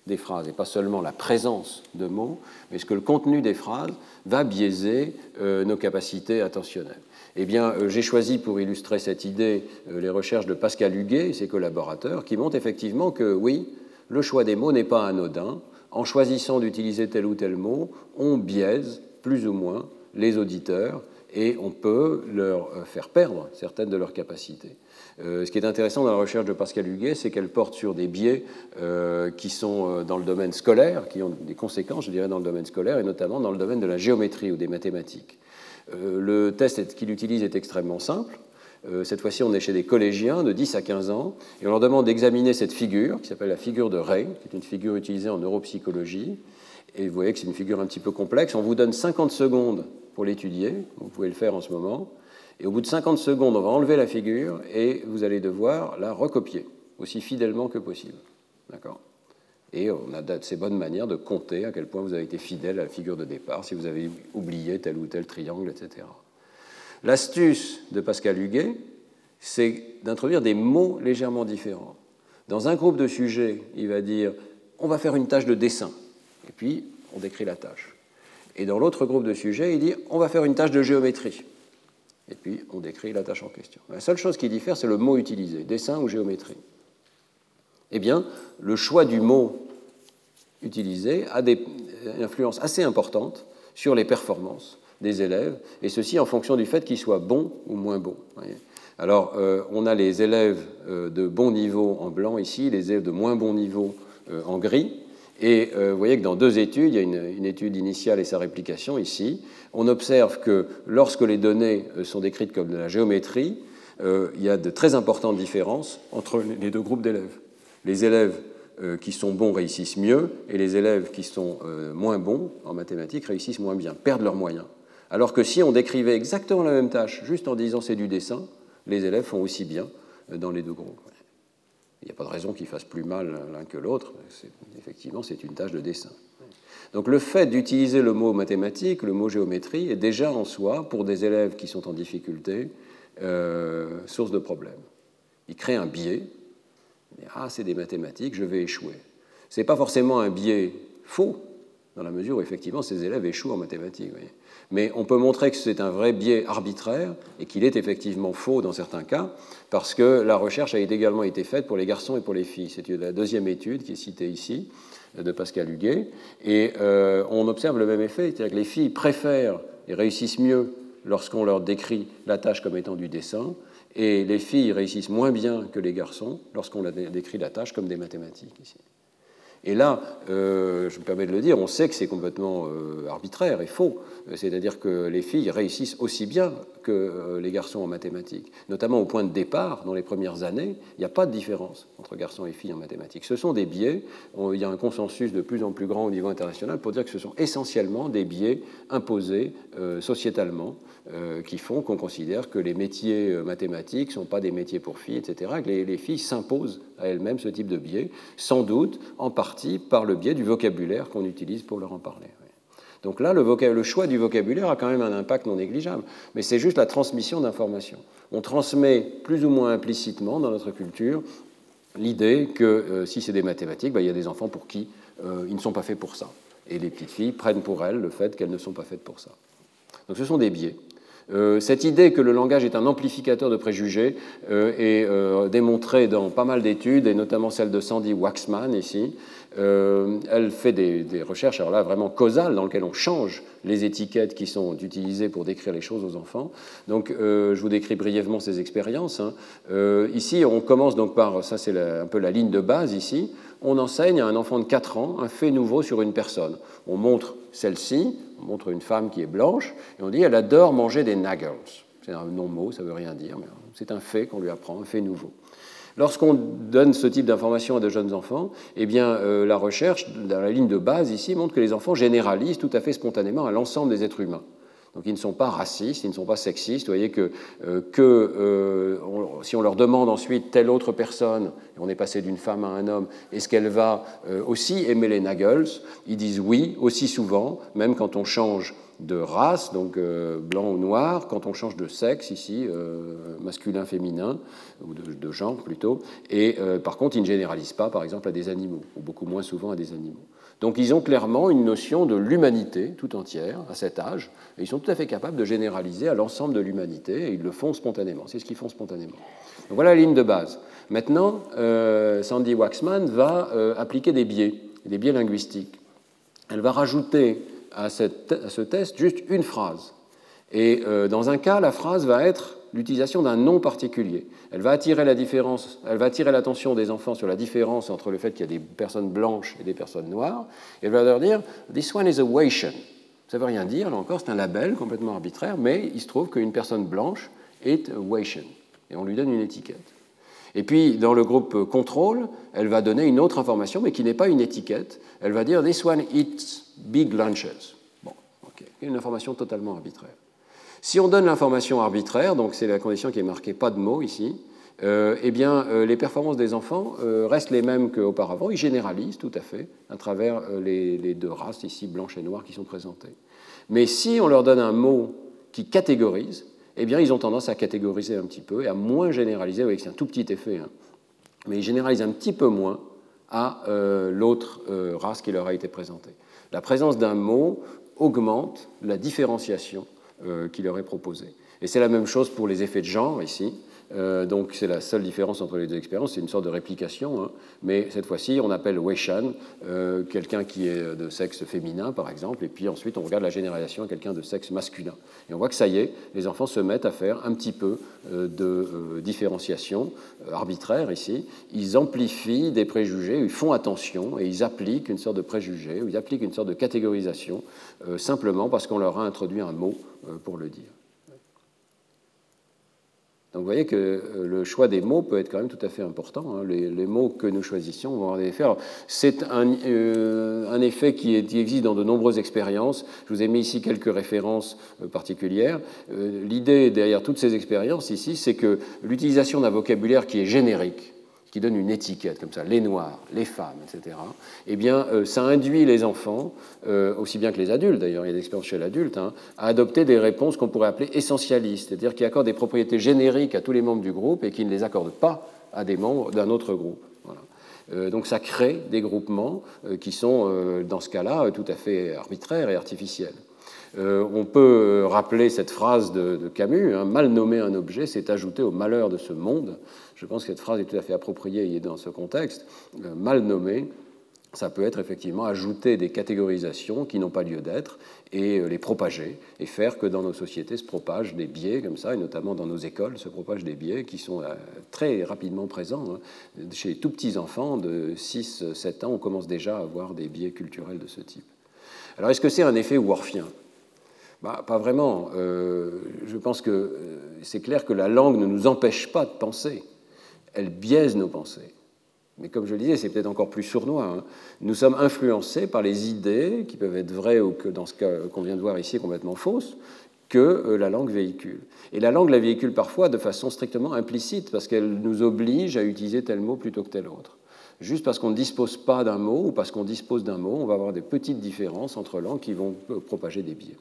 des phrases et pas seulement la présence de mots, mais est-ce que le contenu des phrases va biaiser euh, nos capacités attentionnelles Eh bien, euh, j'ai choisi pour illustrer cette idée euh, les recherches de Pascal Huguet et ses collaborateurs qui montrent effectivement que oui, le choix des mots n'est pas anodin. En choisissant d'utiliser tel ou tel mot, on biaise plus ou moins les auditeurs et on peut leur faire perdre certaines de leurs capacités. Euh, ce qui est intéressant dans la recherche de Pascal Huguet, c'est qu'elle porte sur des biais euh, qui sont euh, dans le domaine scolaire, qui ont des conséquences, je dirais, dans le domaine scolaire, et notamment dans le domaine de la géométrie ou des mathématiques. le test qu'il utilise est extrêmement simple. cette fois-ci, on est chez des collégiens de 10 à 15 ans, et on leur demande d'examiner cette figure, qui s'appelle la figure de Ray, qui est une figure utilisée en neuropsychologie. Et vous voyez que c'est une figure un petit peu complexe. On vous donne 50 secondes pour l'étudier, vous pouvez le faire en ce moment. Et au bout de 50 secondes, on va enlever la figure et vous allez devoir la recopier aussi fidèlement que possible. D'accord? Et on a ces bonnes manières de compter à quel point vous avez été fidèle à la figure de départ, si vous avez oublié tel ou tel triangle, etc. L'astuce de Pascal Huguet, c'est d'introduire des mots légèrement différents. Dans un groupe de sujets, il va dire on va faire une tâche de dessin, et puis on décrit la tâche. Et dans l'autre groupe de sujets, il dit on va faire une tâche de géométrie et puis on décrit la tâche en question. La seule chose qui diffère, c'est le mot utilisé, dessin ou géométrie. Eh bien, le choix du mot utilisé a des, une influence assez importante sur les performances des élèves, et ceci en fonction du fait qu'ils soient bons ou moins bons. Alors, euh, on a les élèves euh, de bon niveau en blanc ici, les élèves de moins bon niveau euh, en gris, et vous voyez que dans deux études, il y a une, étude initiale et sa réplication ici, on observe que lorsque les données euh, sont décrites comme de la géométrie, euh, il y a de très importantes différences entre les deux groupes d'élèves. Les élèves euh, qui sont bons réussissent mieux et les élèves qui sont moins bons en mathématiques réussissent moins bien, perdent leurs moyens. Alors que si on décrivait exactement la même tâche, juste en disant c'est du dessin, les élèves font aussi bien dans les deux groupes. Il n'y a pas de raison qu'ils fassent plus mal l'un que l'autre. Effectivement, c'est une tâche de dessin. Donc le fait d'utiliser le mot mathématique, le mot géométrie, est déjà en soi, pour des élèves qui sont en difficulté, euh, source de problème. Il crée un biais. Ah, c'est des mathématiques, je vais échouer. Ce n'est pas forcément un biais faux, dans la mesure où effectivement ces élèves échouent en mathématiques. Mais on peut montrer que c'est un vrai biais arbitraire et qu'il est effectivement faux dans certains cas, parce que la recherche a également été faite pour les garçons et pour les filles. C'est la deuxième étude qui est citée ici de Pascal Huguet. Et euh, on observe le même effet, c'est-à-dire que les filles préfèrent et réussissent mieux lorsqu'on leur décrit la tâche comme étant du dessin, Et les filles réussissent moins bien que les garçons lorsqu'on décrit la tâche comme des mathématiques. Et là, euh, je me permets de le dire, on sait que c'est complètement euh, arbitraire et faux. C'est-à-dire que les filles réussissent aussi bien que euh, les garçons en mathématiques. Notamment au point de départ, dans les premières années, il n'y a pas de différence entre garçons et filles en mathématiques. Ce sont des biais. il y a un consensus de plus en plus grand au niveau international pour dire que ce sont essentiellement des biais imposés sociétalement qui font qu'on considère que les métiers mathématiques ne sont pas des métiers pour filles, etc. Que les filles s'imposent à elles-mêmes ce type de biais, sans doute en partie par le biais du vocabulaire qu'on utilise pour leur en parler. Donc là, le, choix du vocabulaire a quand même un impact non négligeable, mais c'est juste la transmission d'informations. On transmet plus ou moins implicitement dans notre culture l'idée que euh, si c'est des mathématiques, bah, il y a des enfants pour qui euh, ils ne sont pas faits pour ça. Et les petites filles prennent pour elles le fait qu'elles ne sont pas faites pour ça. Donc ce sont des biais. Euh, cette idée que le langage est un amplificateur de préjugés est démontrée dans pas mal d'études, et notamment celle de Sandy Waxman ici, euh, elle fait des, recherches, alors là, vraiment causales, dans lesquelles on change les étiquettes qui sont utilisées pour décrire les choses aux enfants. Donc, euh, je vous décris brièvement ces expériences. Hein. Euh, ici, on commence donc par, ça c'est un peu la ligne de base ici, on enseigne à un enfant de 4 ans un fait nouveau sur une personne. On montre celle-ci, on montre une femme qui est blanche, et on dit elle adore manger des nuggets. C'est un non-mot, ça veut rien dire, mais c'est un fait qu'on lui apprend, un fait nouveau. Lorsqu'on donne ce type d'informations à de jeunes enfants, eh euh, la recherche, dans la ligne de base ici, montre que les enfants généralisent tout à fait spontanément à l'ensemble des êtres humains. Donc ils ne sont pas racistes, ils ne sont pas sexistes. Vous voyez que, euh, que euh, si on leur demande ensuite telle autre personne, on est passé d'une femme à un homme, est-ce qu'elle va aussi aimer les Nagels Ils disent oui, aussi souvent, même quand on change de race, donc euh, blanc ou noir, quand on change de sexe ici, euh, masculin, féminin, ou de, genre plutôt, et euh, par contre ils ne généralisent pas par exemple à des animaux, ou beaucoup moins souvent à des animaux. Donc ils ont clairement une notion de l'humanité tout entière à cet âge, et ils sont tout à fait capables de généraliser à l'ensemble de l'humanité, et ils le font spontanément, c'est ce qu'ils font spontanément. Voilà la ligne de base. Maintenant, Sandy Waxman va appliquer des biais, des biais linguistiques. Elle va rajouter à, ce test juste une phrase. Et euh, dans un cas, la phrase va être l'utilisation d'un nom particulier. Elle va attirer la différence, elle va attirer l'attention des enfants sur la différence entre le fait qu'il y a des personnes blanches et des personnes noires. Elle va leur dire This one is a Waitian. Ça ne veut rien dire, là encore, c'est un label complètement arbitraire, mais il se trouve qu'une personne blanche est Waitian. Et on lui donne une étiquette. Et puis, dans le groupe contrôle, elle va donner une autre information, mais qui n'est pas une étiquette. Elle va dire This one eats big lunches. Bon, ok, une information totalement arbitraire. Si on donne l'information arbitraire, donc c'est la condition qui est marquée pas de mots ici, euh, eh bien, euh, les performances des enfants euh, restent les mêmes qu'auparavant. Ils généralisent tout à fait à travers les, deux races ici, blanches et noires, qui sont présentées. Mais si on leur donne un mot qui catégorise, eh bien, ils ont tendance à catégoriser un petit peu et à moins généraliser. Vous voyez que c'est un tout petit effet, hein. mais ils généralisent un petit peu moins à l'autre race qui leur a été présentée. La présence d'un mot augmente la différenciation euh, qui leur est proposée. Et c'est la même chose pour les effets de genre ici. Euh, donc c'est la seule différence entre les deux expériences, c'est une sorte de réplication, hein. mais cette fois-ci on appelle Weishan euh, quelqu'un qui est de sexe féminin par exemple, et puis ensuite on regarde la généralisation à quelqu'un de sexe masculin. Et on voit que ça y est, les enfants se mettent à faire un petit peu euh, de différenciation arbitraire ici, ils amplifient des préjugés, ils font attention et ils appliquent une sorte de préjugé, ils appliquent une sorte de catégorisation simplement parce qu'on leur a introduit un mot pour le dire. Donc vous voyez que euh, le choix des mots peut être quand même tout à fait important. Hein. Les, mots que nous choisissons vont avoir des effets. C'est un, euh, un, effet qui, existe dans de nombreuses expériences. Je vous ai mis ici quelques références euh, particulières. L'idée derrière toutes ces expériences ici, c'est que l'utilisation d'un vocabulaire qui est générique, qui donne une étiquette comme ça, les noirs, les femmes, etc., eh bien, euh, ça induit les enfants, euh, aussi bien que les adultes d'ailleurs, il y a des expériences chez l'adulte, hein, à adopter des réponses qu'on pourrait appeler essentialistes, c'est-à-dire qui accordent des propriétés génériques à tous les membres du groupe et qui ne les accordent pas à des membres d'un autre groupe. Euh, donc ça crée des groupements qui sont, dans ce cas-là, tout à fait arbitraires et artificiels. on peut rappeler cette phrase de, Camus, hein, mal nommer un objet, c'est ajouter au malheur de ce monde. Je pense que cette phrase est tout à fait appropriée dans ce contexte. Euh, mal nommé, ça peut être effectivement ajouter des catégorisations qui n'ont pas lieu d'être et les propager et faire que dans nos sociétés se propagent des biais comme ça, et notamment dans nos écoles se propagent des biais qui sont très rapidement présents. Hein. Chez les tout petits enfants de 6-7 ans, on commence déjà à avoir des biais culturels de ce type. Alors est-ce que c'est un effet worfien bah, Pas vraiment. Euh, je pense que euh, c'est clair que la langue ne nous empêche pas de penser, elle biaise nos pensées. Mais comme je le disais, c'est peut-être encore plus sournois. Hein. Nous sommes influencés par les idées qui peuvent être vraies ou que, dans ce cas qu'on vient de voir ici, complètement fausses, que euh, la langue véhicule. Et la langue la véhicule parfois de façon strictement implicite, parce qu'elle nous oblige à utiliser tel mot plutôt que tel autre. Juste parce qu'on ne dispose pas d'un mot ou parce qu'on dispose d'un mot, on va avoir des petites différences entre langues qui vont propager des biais.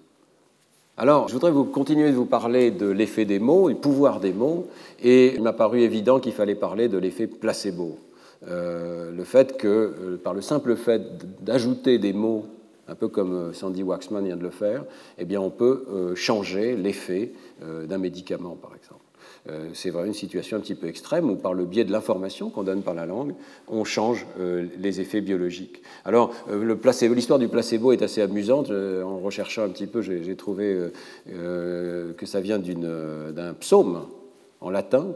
Alors, je voudrais vous continuer de vous parler de l'effet des mots, du pouvoir des mots, et il m'a paru évident qu'il fallait parler de l'effet placebo. Euh, le fait que, euh, par le simple fait d'ajouter des mots, un peu comme euh, Sandy Waxman vient de le faire, eh bien, on peut changer l'effet d'un médicament, par exemple. C'est vraiment une situation un petit peu extrême où, par le biais de l'information qu'on donne par la langue, on change les effets biologiques. Alors, l'histoire du placebo est assez amusante. En recherchant un petit peu, j'ai trouvé que ça vient d'un psaume en latin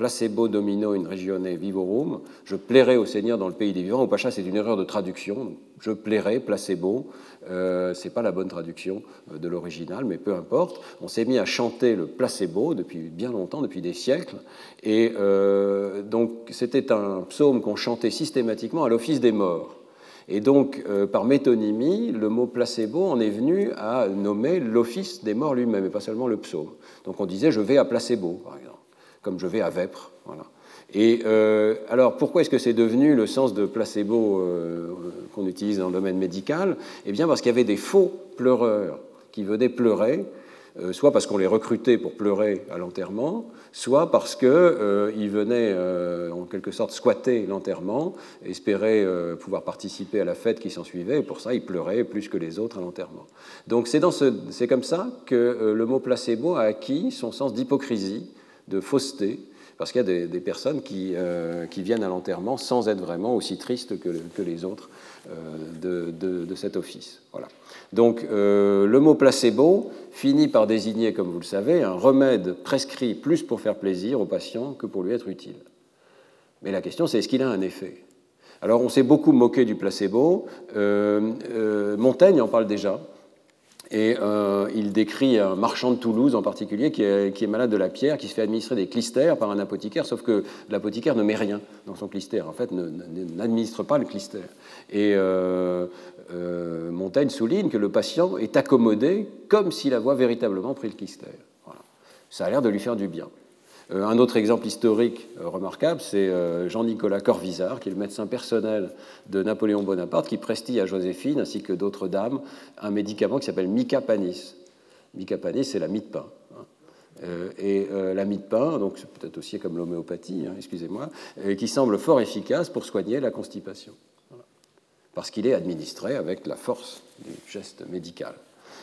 placebo domino in regione vivorum, je plairai au Seigneur dans le pays des vivants. Au Pacha, c'est une erreur de traduction. Je plairai, placebo, euh, c'est pas la bonne traduction euh, de l'original, mais peu importe. On s'est mis à chanter le placebo depuis bien longtemps, depuis des siècles, et euh, donc c'était un psaume qu'on chantait systématiquement à l'office des morts. Et donc, euh, par métonymie, le mot placebo en est venu à nommer l'office des morts lui-même, et pas seulement le psaume. Donc on disait je vais à placebo, par exemple comme je vais à Vêpres. Voilà. Et euh, alors, pourquoi est-ce que c'est devenu le sens de placebo euh, qu'on utilise dans le domaine médical? Eh bien, parce qu'il y avait des faux pleureurs qui venaient pleurer, euh, soit parce qu'on les recrutait pour pleurer à l'enterrement, soit parce qu'ils venaient en quelque sorte squatter l'enterrement, espérer pouvoir participer à la fête qui s'ensuivait, et pour ça, ils pleuraient plus que les autres à l'enterrement. Donc, c'est ce, comme ça que le mot placebo a acquis son sens d'hypocrisie de fausseté, parce qu'il y a des, personnes qui, euh, qui, viennent à l'enterrement sans être vraiment aussi tristes que, que les autres euh, de, de, cet office. Voilà. Donc euh, le mot placebo finit par désigner, comme vous le savez, un remède prescrit plus pour faire plaisir au patient que pour lui être utile. Mais la question c'est est-ce qu'il a un effet? Alors on s'est beaucoup moqué du placebo. Montaigne en parle déjà. Et euh, il décrit un marchand de Toulouse en particulier qui est, malade de la pierre, qui se fait administrer des clistères par un apothicaire, sauf que l'apothicaire ne met rien dans son clistère, en fait, n'administre pas le clistère. Et euh, euh, Montaigne souligne que le patient est accommodé comme s'il avait véritablement pris le clistère. Ça a l'air de lui faire du bien. Euh, un autre exemple historique euh, remarquable, c'est euh, Jean-Nicolas Corvisart, qui est le médecin personnel de Napoléon Bonaparte, qui prestille à Joséphine ainsi que d'autres dames un médicament qui s'appelle Micapanis. Micapanis, c'est la mie de pain. Hein. Et la mie de pain, donc c'est peut-être aussi comme l'homéopathie, hein, excusez-moi, qui semble fort efficace pour soigner la constipation. Parce qu'il est administré avec la force du geste médical.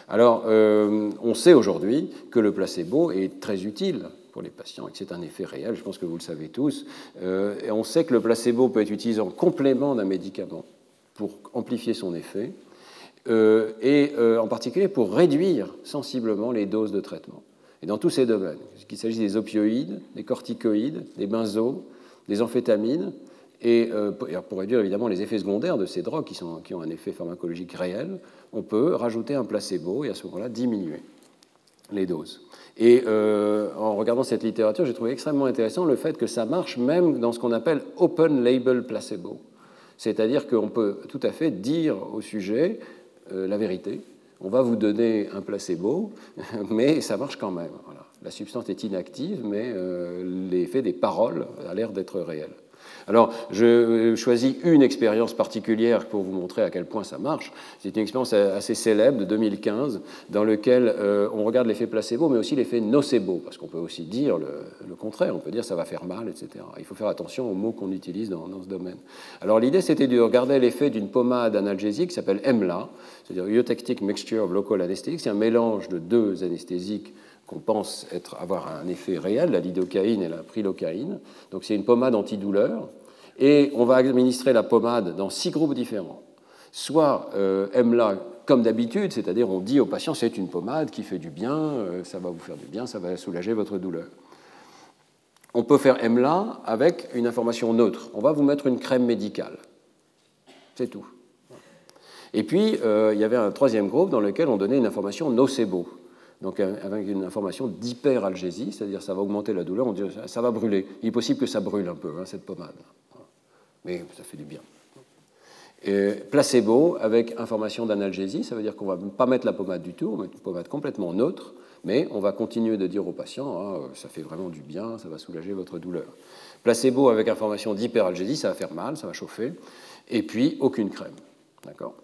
Alors, on sait aujourd'hui que le placebo est très utile les patients et que c'est un effet réel, je pense que vous le savez tous. Euh, et on sait que le placebo peut être utilisé en complément d'un médicament pour amplifier son effet, euh, et euh, en particulier pour réduire sensiblement les doses de traitement. Et dans tous ces domaines, qu'il s'agisse des opioïdes, des corticoïdes, des benzos, des amphétamines, et pour réduire évidemment les effets secondaires de ces drogues qui, sont, qui ont un effet pharmacologique réel, on peut rajouter un placebo et à ce moment-là diminuer les doses. Et euh, en regardant cette littérature, j'ai trouvé extrêmement intéressant le fait que ça marche même dans ce qu'on appelle open label placebo. C'est-à-dire qu'on peut tout à fait dire au sujet euh, la vérité. On va vous donner un placebo, mais ça marche quand même. La substance est inactive, mais euh, l'effet des paroles a l'air d'être réel. Alors, je choisis une expérience particulière pour vous montrer à quel point ça marche. C'est une expérience assez célèbre de 2015 dans laquelle euh, on regarde l'effet placebo, mais aussi l'effet nocebo, parce qu'on peut aussi dire le, contraire. On peut dire ça va faire mal, etc. Il faut faire attention aux mots qu'on utilise dans, ce domaine. Alors, l'idée, c'était de regarder l'effet d'une pommade analgésique qui s'appelle EMLA, c'est-à-dire Eutectic Mixture of Local Anesthetic. C'est un mélange de deux anesthésiques qu'on pense avoir un effet réel, la lidocaïne et la prilocaïne. Donc c'est une pommade antidouleur. Et on va administrer la pommade dans six groupes différents. Soit euh, MLA comme d'habitude, c'est-à-dire on dit au patient c'est une pommade qui fait du bien, euh, ça va vous faire du bien, ça va soulager votre douleur. On peut faire MLA avec une information neutre. On va vous mettre une crème médicale. C'est tout. Et puis, euh, il y avait un troisième groupe dans lequel on donnait une information nocebo, donc avec une information d'hyperalgésie, c'est-à-dire ça va augmenter la douleur, on dit ça va brûler. Il est possible que ça brûle un peu, hein, cette pommade. Mais ça fait du bien. Et placebo avec information d'analgésie, ça veut dire qu'on ne va pas mettre la pommade du tout, on va mettre une pommade complètement neutre, mais on va continuer de dire au patient ah, ça fait vraiment du bien, ça va soulager votre douleur. Placebo avec information d'hyperalgésie, ça va faire mal, ça va chauffer, et puis aucune crème. D'accord?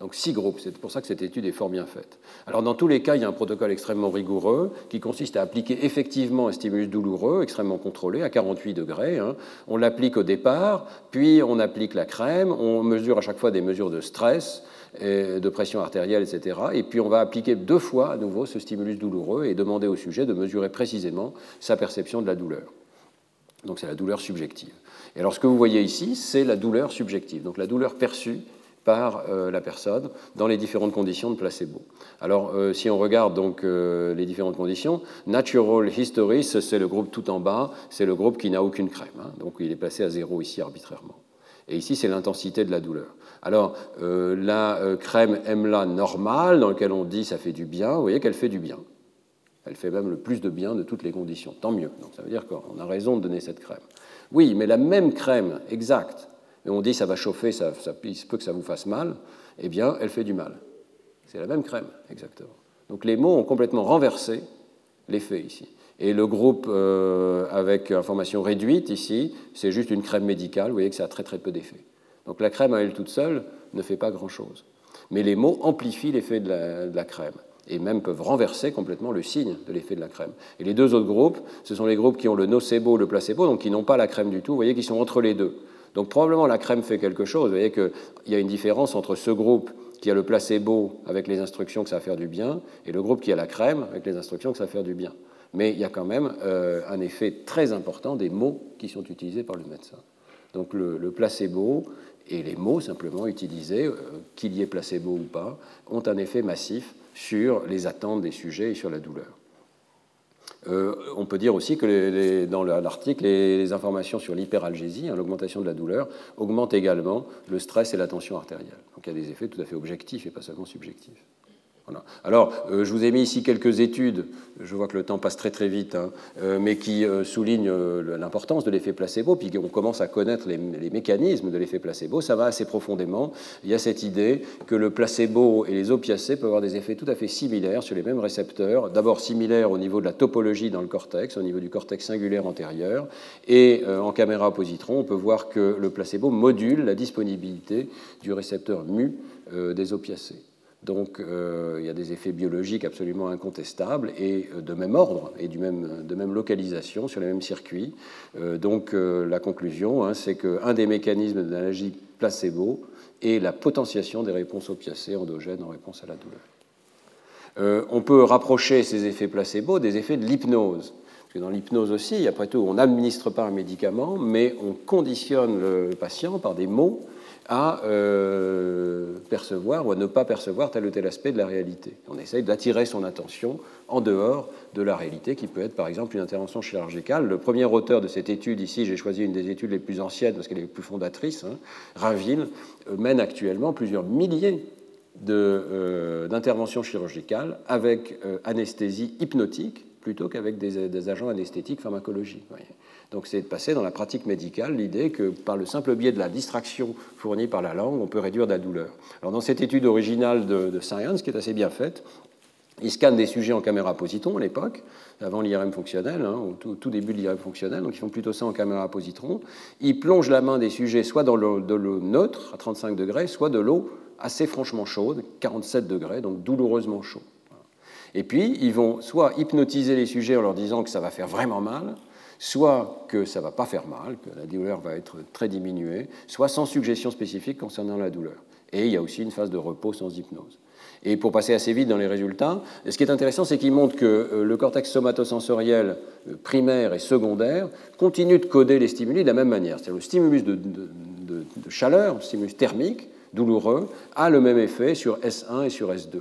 Donc six groupes, c'est pour ça que cette étude est fort bien faite. Alors dans tous les cas, il y a un protocole extrêmement rigoureux qui consiste à appliquer effectivement un stimulus douloureux, extrêmement contrôlé, à 48 degrés. Hein. On l'applique au départ, puis on applique la crème, on mesure à chaque fois des mesures de stress, de pression artérielle, etc. Et puis on va appliquer deux fois à nouveau ce stimulus douloureux et demander au sujet de mesurer précisément sa perception de la douleur. Donc c'est la douleur subjective. Et alors ce que vous voyez ici, c'est la douleur subjective, donc la douleur perçue par euh, la personne dans les différentes conditions de placebo. Alors, euh, si on regarde donc euh, les différentes conditions, Natural History, c'est le groupe tout en bas, c'est le groupe qui n'a aucune crème. Hein. donc, il est placé à zéro ici arbitrairement. Et ici, c'est l'intensité de la douleur. Alors, la crème MLA normale, dans laquelle on dit ça fait du bien, vous voyez qu'elle fait du bien. Elle fait même le plus de bien de toutes les conditions. Tant mieux. Donc, ça veut dire qu'on a raison de donner cette crème. Oui, mais la même crème exacte et on dit ça va chauffer, ça, il se peut que ça vous fasse mal, eh bien, elle fait du mal. C'est la même crème, exactement. Donc les mots ont complètement renversé l'effet ici. Et le groupe euh, avec information réduite ici, c'est juste une crème médicale, vous voyez que ça a très très peu d'effet. Donc la crème à elle toute seule ne fait pas grand-chose. Mais les mots amplifient l'effet de, de la, crème et même peuvent renverser complètement le signe de l'effet de la crème. Et les deux autres groupes, ce sont les groupes qui ont le nocebo, le placebo, donc qui n'ont pas la crème du tout, vous voyez qu'ils sont entre les deux. Donc probablement la crème fait quelque chose. Vous voyez qu'il y a une différence entre ce groupe qui a le placebo avec les instructions que ça va faire du bien et le groupe qui a la crème avec les instructions que ça va faire du bien. Mais il y a quand même euh, un effet très important des mots qui sont utilisés par le médecin. Donc le, placebo et les mots simplement utilisés, euh, qu'il y ait placebo ou pas, ont un effet massif sur les attentes des sujets et sur la douleur. Euh, on peut dire aussi que dans l'article, les, informations sur l'hyperalgésie, hein, l'augmentation de la douleur, augmentent également le stress et la tension artérielle. Donc il y a des effets tout à fait objectifs et pas seulement subjectifs. Alors, euh, je vous ai mis ici quelques études, je vois que le temps passe très très vite, hein, euh, mais qui euh, soulignent l'importance de l'effet placebo, puis on commence à connaître les, mécanismes de l'effet placebo, ça va assez profondément. Il y a cette idée que le placebo et les opiacés peuvent avoir des effets tout à fait similaires sur les mêmes récepteurs, d'abord similaires au niveau de la topologie dans le cortex, au niveau du cortex singulaire antérieur, et en caméra positron, on peut voir que le placebo module la disponibilité du récepteur mu des opiacés. Donc euh, il y a des effets biologiques absolument incontestables et euh, de même ordre et du même, de même localisation sur les mêmes circuits. Euh, donc la conclusion, hein, c'est qu'un des mécanismes d'analogie placebo est la potentiation des réponses opiacées endogènes en réponse à la douleur. on peut rapprocher ces effets placebo des effets de l'hypnose. Parce que dans l'hypnose aussi, après tout, on n'administre pas un médicament, mais on conditionne le patient par des mots à euh, percevoir ou à ne pas percevoir tel ou tel aspect de la réalité. On essaye d'attirer son attention en dehors de la réalité, qui peut être par exemple une intervention chirurgicale. Le premier auteur de cette étude, ici j'ai choisi une des études les plus anciennes parce qu'elle est plus fondatrice, hein, Raville, euh, mène actuellement plusieurs milliers euh, d'interventions chirurgicales avec anesthésie hypnotique plutôt qu'avec des, agents anesthétiques pharmacologiques. Donc c'est de passer dans la pratique médicale l'idée que par le simple biais de la distraction fournie par la langue, on peut réduire la douleur. Alors dans cette étude originale de, Science, qui est assez bien faite, ils scannent des sujets en caméra positron à l'époque, avant l'IRM fonctionnel, hein, au tout, début de l'IRM fonctionnel, donc ils font plutôt ça en caméra positron. Ils plongent la main des sujets soit dans de l'eau neutre, à 35 degrés, soit de l'eau assez franchement chaude, 47 degrés, donc douloureusement chaud. Et puis, ils vont soit hypnotiser les sujets en leur disant que ça va faire vraiment mal, soit que ça va pas faire mal, que la douleur va être très diminuée, soit sans suggestion spécifique concernant la douleur. Et il y a aussi une phase de repos sans hypnose. Et pour passer assez vite dans les résultats, ce qui est intéressant, c'est qu'il montre que euh, le cortex somatosensoriel euh, primaire et secondaire continue de coder les stimuli de la même manière. C'est-à-dire le stimulus de, de chaleur, le stimulus thermique, douloureux, a le même effet sur S1 et sur S2.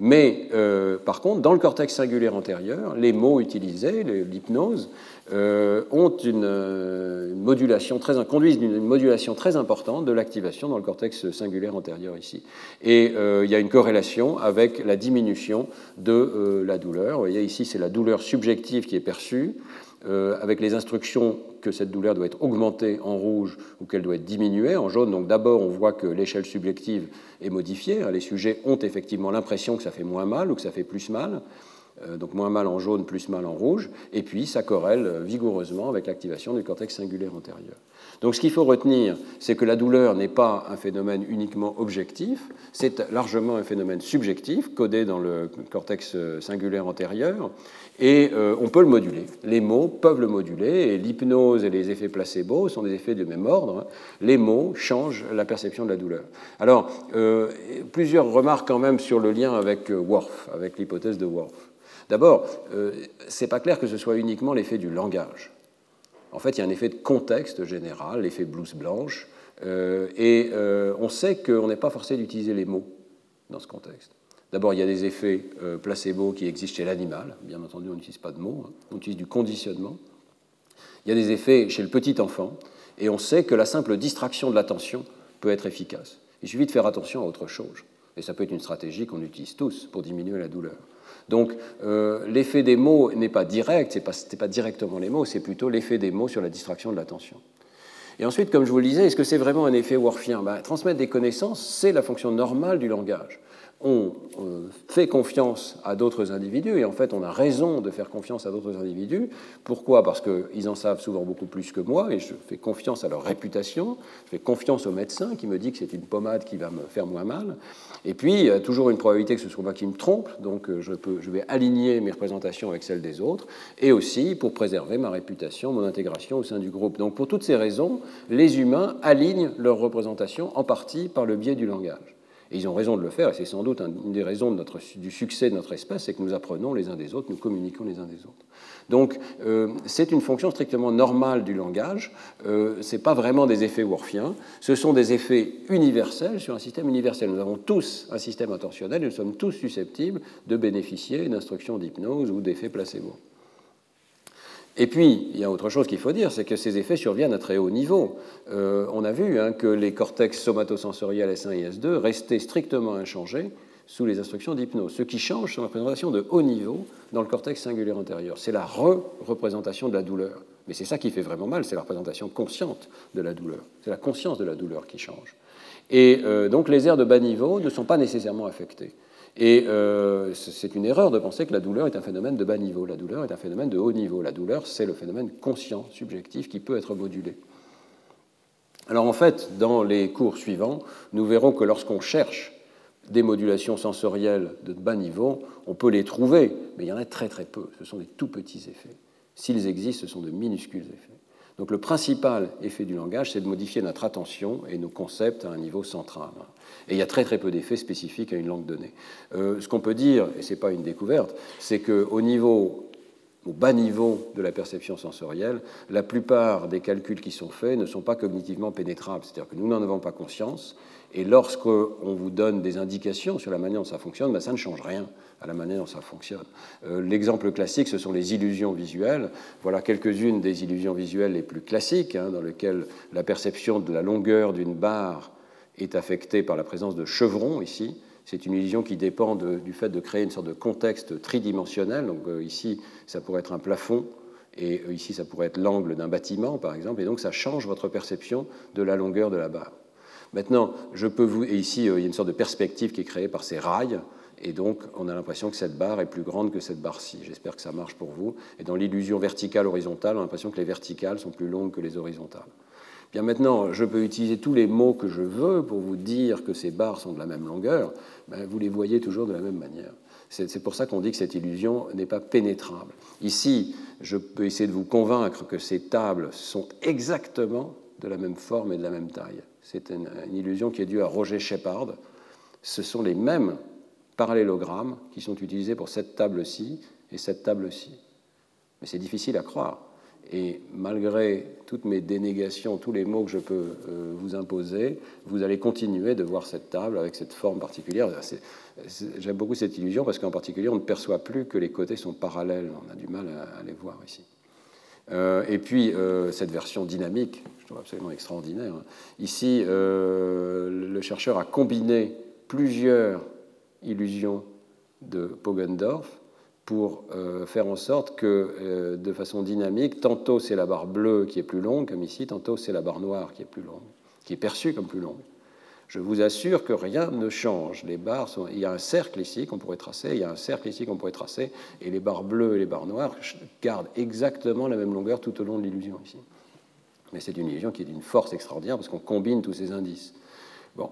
Mais euh, par contre, dans le cortex singulaire antérieur, les mots utilisés, l'hypnose, euh, ont une, modulation très, conduisent une modulation très importante de l'activation dans le cortex singulaire antérieur ici. Et euh, il y a une corrélation avec la diminution de la douleur. Vous voyez ici, c'est la douleur subjective qui est perçue. Avec les instructions que cette douleur doit être augmentée en rouge ou qu'elle doit être diminuée en jaune. Donc d'abord, on voit que l'échelle subjective est modifiée. Les sujets ont effectivement l'impression que ça fait moins mal ou que ça fait plus mal. Euh, donc moins mal en jaune, plus mal en rouge. Et puis ça corrèle vigoureusement avec l'activation du cortex singulaire antérieur. Donc ce qu'il faut retenir, c'est que la douleur n'est pas un phénomène uniquement objectif, c'est largement un phénomène subjectif, codé dans le cortex singulaire antérieur, et euh, on peut le moduler. Les mots peuvent le moduler, et l'hypnose et les effets placebo sont des effets du même ordre. Les mots changent la perception de la douleur. Alors, euh, plusieurs remarques quand même sur le lien avec euh, Worf, avec l'hypothèse de Worf. D'abord, ce n'est pas clair que ce soit uniquement l'effet du langage. En fait, il y a un effet de contexte général, l'effet blouse blanche, et on sait qu'on n'est pas forcé d'utiliser les mots dans ce contexte. D'abord, il y a des effets euh, placebo qui existent chez l'animal. Bien entendu, on n'utilise pas de mots, hein. on utilise du conditionnement. Il y a des effets chez le petit enfant, et on sait que la simple distraction de l'attention peut être efficace. Il suffit de faire attention à autre chose. Et ça peut être une stratégie qu'on utilise tous pour diminuer la douleur. Donc euh, l'effet des mots n'est pas direct, ce n'est pas, directement les mots, c'est plutôt l'effet des mots sur la distraction de l'attention. Et ensuite, comme je vous le disais, est-ce que c'est vraiment un effet Worfien ben, Transmettre des connaissances, c'est la fonction normale du langage on fait confiance à d'autres individus, et en fait on a raison de faire confiance à d'autres individus. Pourquoi? Parce qu'ils en savent souvent beaucoup plus que moi, et je fais confiance à leur réputation, je fais confiance au médecin qui me dit que c'est une pommade qui va me faire moins mal. Et puis, toujours une probabilité que ce soit moi qui me trompe, donc euh, je, je vais aligner mes représentations avec celles des autres, et aussi pour préserver ma réputation, mon intégration au sein du groupe. Donc pour toutes ces raisons, les humains alignent leurs représentations en partie par le biais du langage. Et ils ont raison de le faire, et c'est sans doute une des raisons du succès de notre espèce, c'est que nous apprenons les uns des autres, nous communiquons les uns des autres. Donc euh, c'est une fonction strictement normale du langage, euh, ce n'est pas vraiment des effets worfiens, ce sont des effets universels sur un système universel. Nous avons tous un système attentionnel et nous sommes tous susceptibles de bénéficier d'instructions d'hypnose ou d'effets placebo. Et puis, il y a autre chose qu'il faut dire, c'est que ces effets surviennent à très haut niveau. Euh, on a vu hein, que les cortex somatosensoriels S1 et S2 restaient strictement inchangés sous les instructions d'hypnose. Ce qui change, c'est la représentation de haut niveau dans le cortex singulaire antérieur. C'est la re-représentation de la douleur. Mais c'est ça qui fait vraiment mal, c'est la représentation consciente de la douleur. C'est la conscience de la douleur qui change. Et euh, donc les aires de bas niveau ne sont pas nécessairement affectées. Et euh, c'est une erreur de penser que la douleur est un phénomène de bas niveau. La douleur est un phénomène de haut niveau. La douleur, c'est le phénomène conscient, subjectif, qui peut être modulé. Alors en fait, dans les cours suivants, nous verrons que lorsqu'on cherche des modulations sensorielles de bas niveau, on peut les trouver, mais il y en a très très peu. Ce sont des tout petits effets. S'ils existent, ce sont de minuscules effets. Donc le principal effet du langage, c'est de modifier notre attention et nos concepts à un niveau central. Et il y a très très peu d'effets spécifiques à une langue donnée. Euh, ce qu'on peut dire, et ce n'est pas une découverte, c'est qu'au niveau au bas niveau de la perception sensorielle, la plupart des calculs qui sont faits ne sont pas cognitivement pénétrables, c'est-à-dire que nous n'en avons pas conscience, et lorsqu'on vous donne des indications sur la manière dont ça fonctionne, ben ça ne change rien à la manière dont ça fonctionne. Euh, l'exemple classique, ce sont les illusions visuelles. Voilà quelques-unes des illusions visuelles les plus classiques, hein, dans lesquelles la perception de la longueur d'une barre est affectée par la présence de chevrons ici. C'est une illusion qui dépend du fait de créer une sorte de contexte tridimensionnel. Donc euh, ici, ça pourrait être un plafond, et euh, ici, ça pourrait être l'angle d'un bâtiment, par exemple, et donc ça change votre perception de la longueur de la barre. Maintenant, je peux vous. Et ici, euh, il y a une sorte de perspective qui est créée par ces rails. Et donc, on a l'impression que cette barre est plus grande que cette barre-ci. J'espère que ça marche pour vous. Et dans l'illusion verticale-horizontale, on a l'impression que les verticales sont plus longues que les horizontales. Bien maintenant, je peux utiliser tous les mots que je veux pour vous dire que ces barres sont de la même longueur. Vous les voyez toujours de la même manière. C'est pour ça qu'on dit que cette illusion n'est pas pénétrable. Ici, je peux essayer de vous convaincre que ces tables sont exactement de la même forme et de la même taille. C'est une, illusion qui est due à Roger Shepard. Ce sont les mêmes parallélogrammes qui sont utilisés pour cette table-ci et cette table-ci. Mais c'est difficile à croire. Et malgré toutes mes dénégations, tous les mots que je peux euh, vous imposer, vous allez continuer de voir cette table avec cette forme particulière. J'aime beaucoup cette illusion parce qu'en particulier, on ne perçoit plus que les côtés sont parallèles. On a du mal à, les voir ici. Euh, et puis, euh, cette version dynamique, je trouve absolument extraordinaire. Ici, le chercheur a combiné plusieurs illusions de Pogendorf pour euh, faire en sorte que, euh, de façon dynamique, tantôt c'est la barre bleue qui est plus longue, comme ici, tantôt c'est la barre noire qui est plus longue, qui est perçue comme plus longue. Je vous assure que rien ne change. Les barres. Il y a un cercle ici qu'on pourrait tracer, il y a un cercle ici qu'on pourrait tracer, et les barres bleues et les barres noires gardent exactement la même longueur tout au long de l'illusion ici. Mais c'est une illusion qui est d'une force extraordinaire parce qu'on combine tous ces indices. Bon,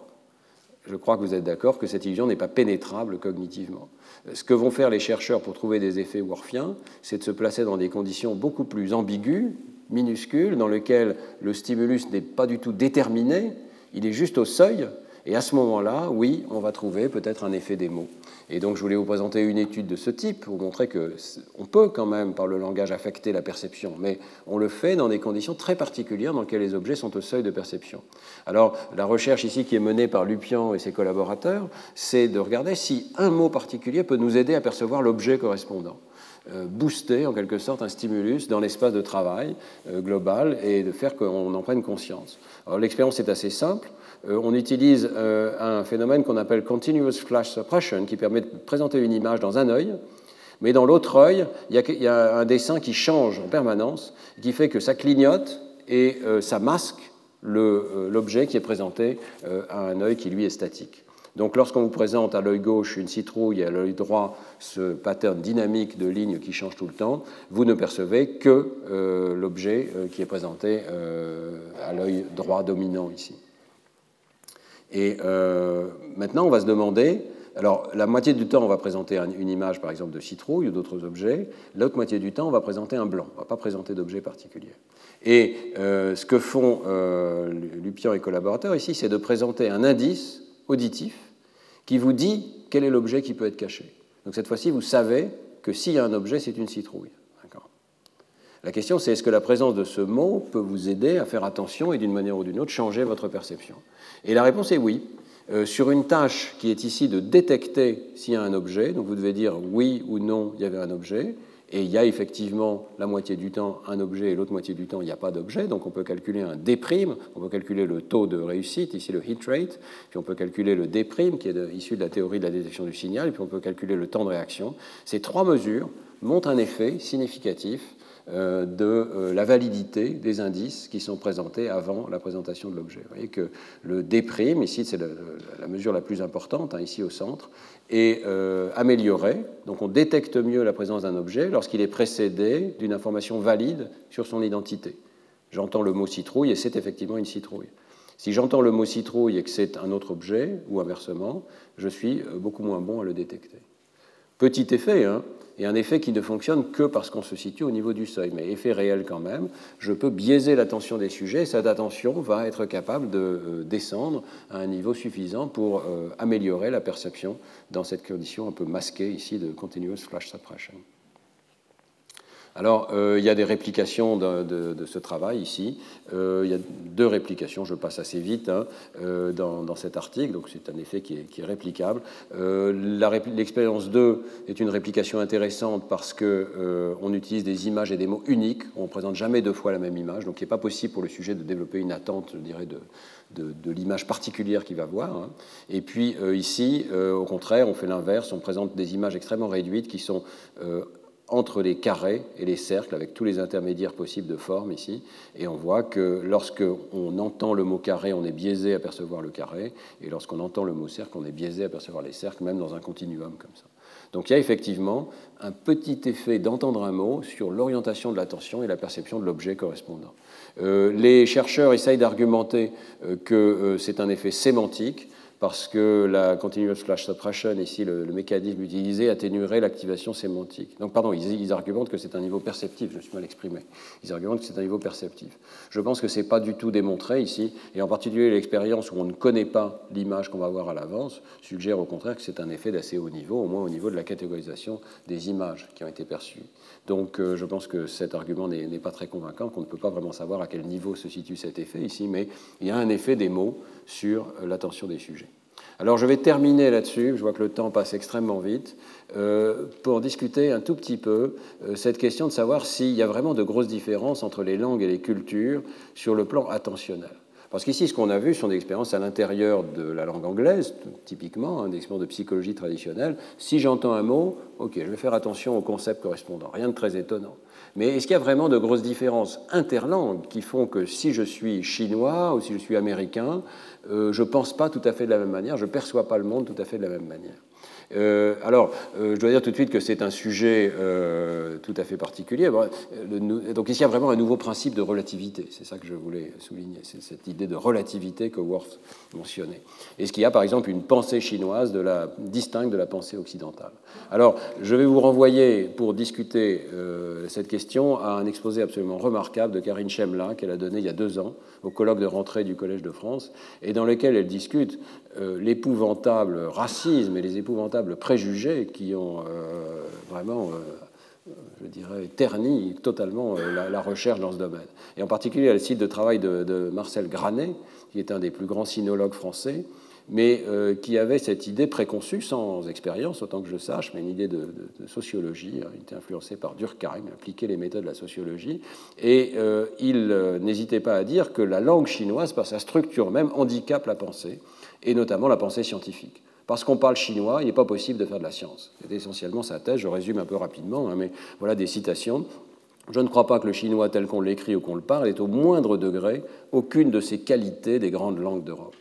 je crois que vous êtes d'accord que cette illusion n'est pas pénétrable cognitivement. Ce que vont faire les chercheurs pour trouver des effets worfiens, c'est de se placer dans des conditions beaucoup plus ambiguës, minuscules, dans lesquelles le stimulus n'est pas du tout déterminé, il est juste au seuil, et à ce moment-là, oui, on va trouver peut-être un effet des mots. Et donc je voulais vous présenter une étude de ce type pour montrer qu'on peut quand même, par le langage, affecter la perception, mais on le fait dans des conditions très particulières dans lesquelles les objets sont au seuil de perception. Alors la recherche ici qui est menée par Lupian et ses collaborateurs, c'est de regarder si un mot particulier peut nous aider à percevoir l'objet correspondant booster en quelque sorte un stimulus dans l'espace de travail euh, global et de faire qu'on en prenne conscience. L'expérience est assez simple. Euh, on utilise euh, un phénomène qu'on appelle continuous flash suppression, qui permet de présenter une image dans un œil, mais dans l'autre œil, il y, a un dessin qui change en permanence, qui fait que ça clignote et euh, ça masque l'objet qui est présenté à un œil qui, lui, est statique. Donc lorsqu'on vous présente à l'œil gauche une citrouille et à l'œil droit ce pattern dynamique de lignes qui change tout le temps, vous ne percevez que l'objet qui est présenté à l'œil droit dominant ici. Et euh, maintenant, on va se demander, alors la moitié du temps, on va présenter une image, par exemple, de citrouille ou d'autres objets. L'autre moitié du temps, on va présenter un blanc. On ne va pas présenter d'objet particulier. Et euh, ce que font euh, Lupian et collaborateurs ici, c'est de présenter un indice auditif qui vous dit quel est l'objet qui peut être caché. Donc cette fois-ci, vous savez que s'il y a un objet, c'est une citrouille. La question, c'est est-ce que la présence de ce mot peut vous aider à faire attention et d'une manière ou d'une autre changer votre perception? Et la réponse est oui. Euh, sur une tâche qui est ici de détecter s'il y a un objet, donc vous devez dire oui ou non, il y avait un objet, et il y a effectivement la moitié du temps un objet et l'autre moitié du temps il n'y a pas d'objet, donc on peut calculer un D', on peut calculer le taux de réussite, ici le hit rate, puis on peut calculer le D' qui est issu de la théorie de la détection du signal, et puis on peut calculer le temps de réaction. Ces trois mesures montrent un effet significatif de euh, la validité des indices qui sont présentés avant la présentation de l'objet. Vous voyez que le déprime, ici c'est la, mesure la plus importante, hein, ici au centre, est euh, amélioré. Donc on détecte mieux la présence d'un objet lorsqu'il est précédé d'une information valide sur son identité. J'entends le mot citrouille et c'est effectivement une citrouille. Si j'entends le mot citrouille et que c'est un autre objet, ou inversement, je suis beaucoup moins bon à le détecter. Petit effet, hein, et un effet qui ne fonctionne que parce qu'on se situe au niveau du seuil, mais effet réel quand même. Je peux biaiser l'attention des sujets, et cette attention va être capable de euh, descendre à un niveau suffisant pour euh, améliorer la perception dans cette condition un peu masquée ici de continuous flash suppression. Alors, euh, il y a des réplications de, ce travail ici. Euh, il y a deux réplications, je passe assez vite hein, euh, dans, cet article, donc c'est un effet qui est, réplicable. L'expérience 2 est une réplication intéressante parce qu'on utilise des images et des mots uniques. On ne présente jamais deux fois la même image, donc il n'est pas possible pour le sujet de développer une attente, je dirais, de, de, l'image particulière qu'il va voir. Hein. Et puis ici, au contraire, on fait l'inverse, on présente des images extrêmement réduites qui sont entre les carrés et les cercles, avec tous les intermédiaires possibles de forme ici. Et on voit que lorsque on entend le mot carré, on est biaisé à percevoir le carré, et lorsqu'on entend le mot cercle, on est biaisé à percevoir les cercles, même dans un continuum comme ça. Donc il y a effectivement un petit effet d'entendre un mot sur l'orientation de l'attention et la perception de l'objet correspondant. Euh, les chercheurs essayent d'argumenter euh, que euh, c'est un effet sémantique parce que la continuous flash suppression, ici le, mécanisme utilisé, atténuerait l'activation sémantique. Donc, pardon, ils, argumentent que c'est un niveau perceptif, je me suis mal exprimé. Ils argumentent que c'est un niveau perceptif. Je pense que ce n'est pas du tout démontré ici, et en particulier l'expérience où on ne connaît pas l'image qu'on va voir à l'avance suggère au contraire que c'est un effet d'assez haut niveau, au moins au niveau de la catégorisation des images qui ont été perçues. Donc, euh, je pense que cet argument n'est pas très convaincant, qu'on ne peut pas vraiment savoir à quel niveau se situe cet effet ici, mais il y a un effet des mots sur euh, l'attention des sujets. Alors je vais terminer là-dessus, je vois que le temps passe extrêmement vite, euh, pour discuter un tout petit peu cette question de savoir s'il y a vraiment de grosses différences entre les langues et les cultures sur le plan attentionnel. Parce qu'ici, ce qu'on a vu sont des expériences à l'intérieur de la langue anglaise, typiquement, hein, des expériences de psychologie traditionnelle. Si j'entends un mot, ok, je vais faire attention au concept correspondant, rien de très étonnant. Mais est-ce qu'il y a vraiment de grosses différences interlangues qui font que si je suis chinois ou si je suis américain, euh, je ne pense pas tout à fait de la même manière, je ne perçois pas le monde tout à fait de la même manière? Alors, euh, je dois dire tout de suite que c'est un sujet euh, tout à fait particulier. donc, ici, il y a vraiment un nouveau principe de relativité. C'est ça que je voulais souligner. C'est cette idée de relativité que Worth mentionnait. Est-ce qu'il y a, par exemple, une pensée chinoise de la, distincte de la pensée occidentale Alors, je vais vous renvoyer, pour discuter cette question, à un exposé absolument remarquable de Karine Chemla qu'elle a donné il y a deux ans au colloque de rentrée du Collège de France, et dans lequel elle discute l'épouvantable racisme et les épouvantables préjugés qui ont euh, vraiment, euh, je dirais, terni totalement euh, la, recherche dans ce domaine. Et en particulier, le site de travail de, Marcel Granet, qui est un des plus grands sinologues français, mais qui avait cette idée préconçue, sans expérience, autant que je sache, mais une idée de, sociologie. Il était influencé par Durkheim, appliquait les méthodes de la sociologie, et il n'hésitait pas à dire que la langue chinoise, par sa structure même, handicape la pensée, et notamment la pensée scientifique. Parce qu'on parle chinois, il n'est pas possible de faire de la science. C'est essentiellement sa thèse, je résume un peu rapidement, hein, mais voilà des citations. Je ne crois pas que le chinois tel qu'on l'écrit ou qu'on le parle est au moindre degré aucune de ces qualités des grandes langues d'Europe.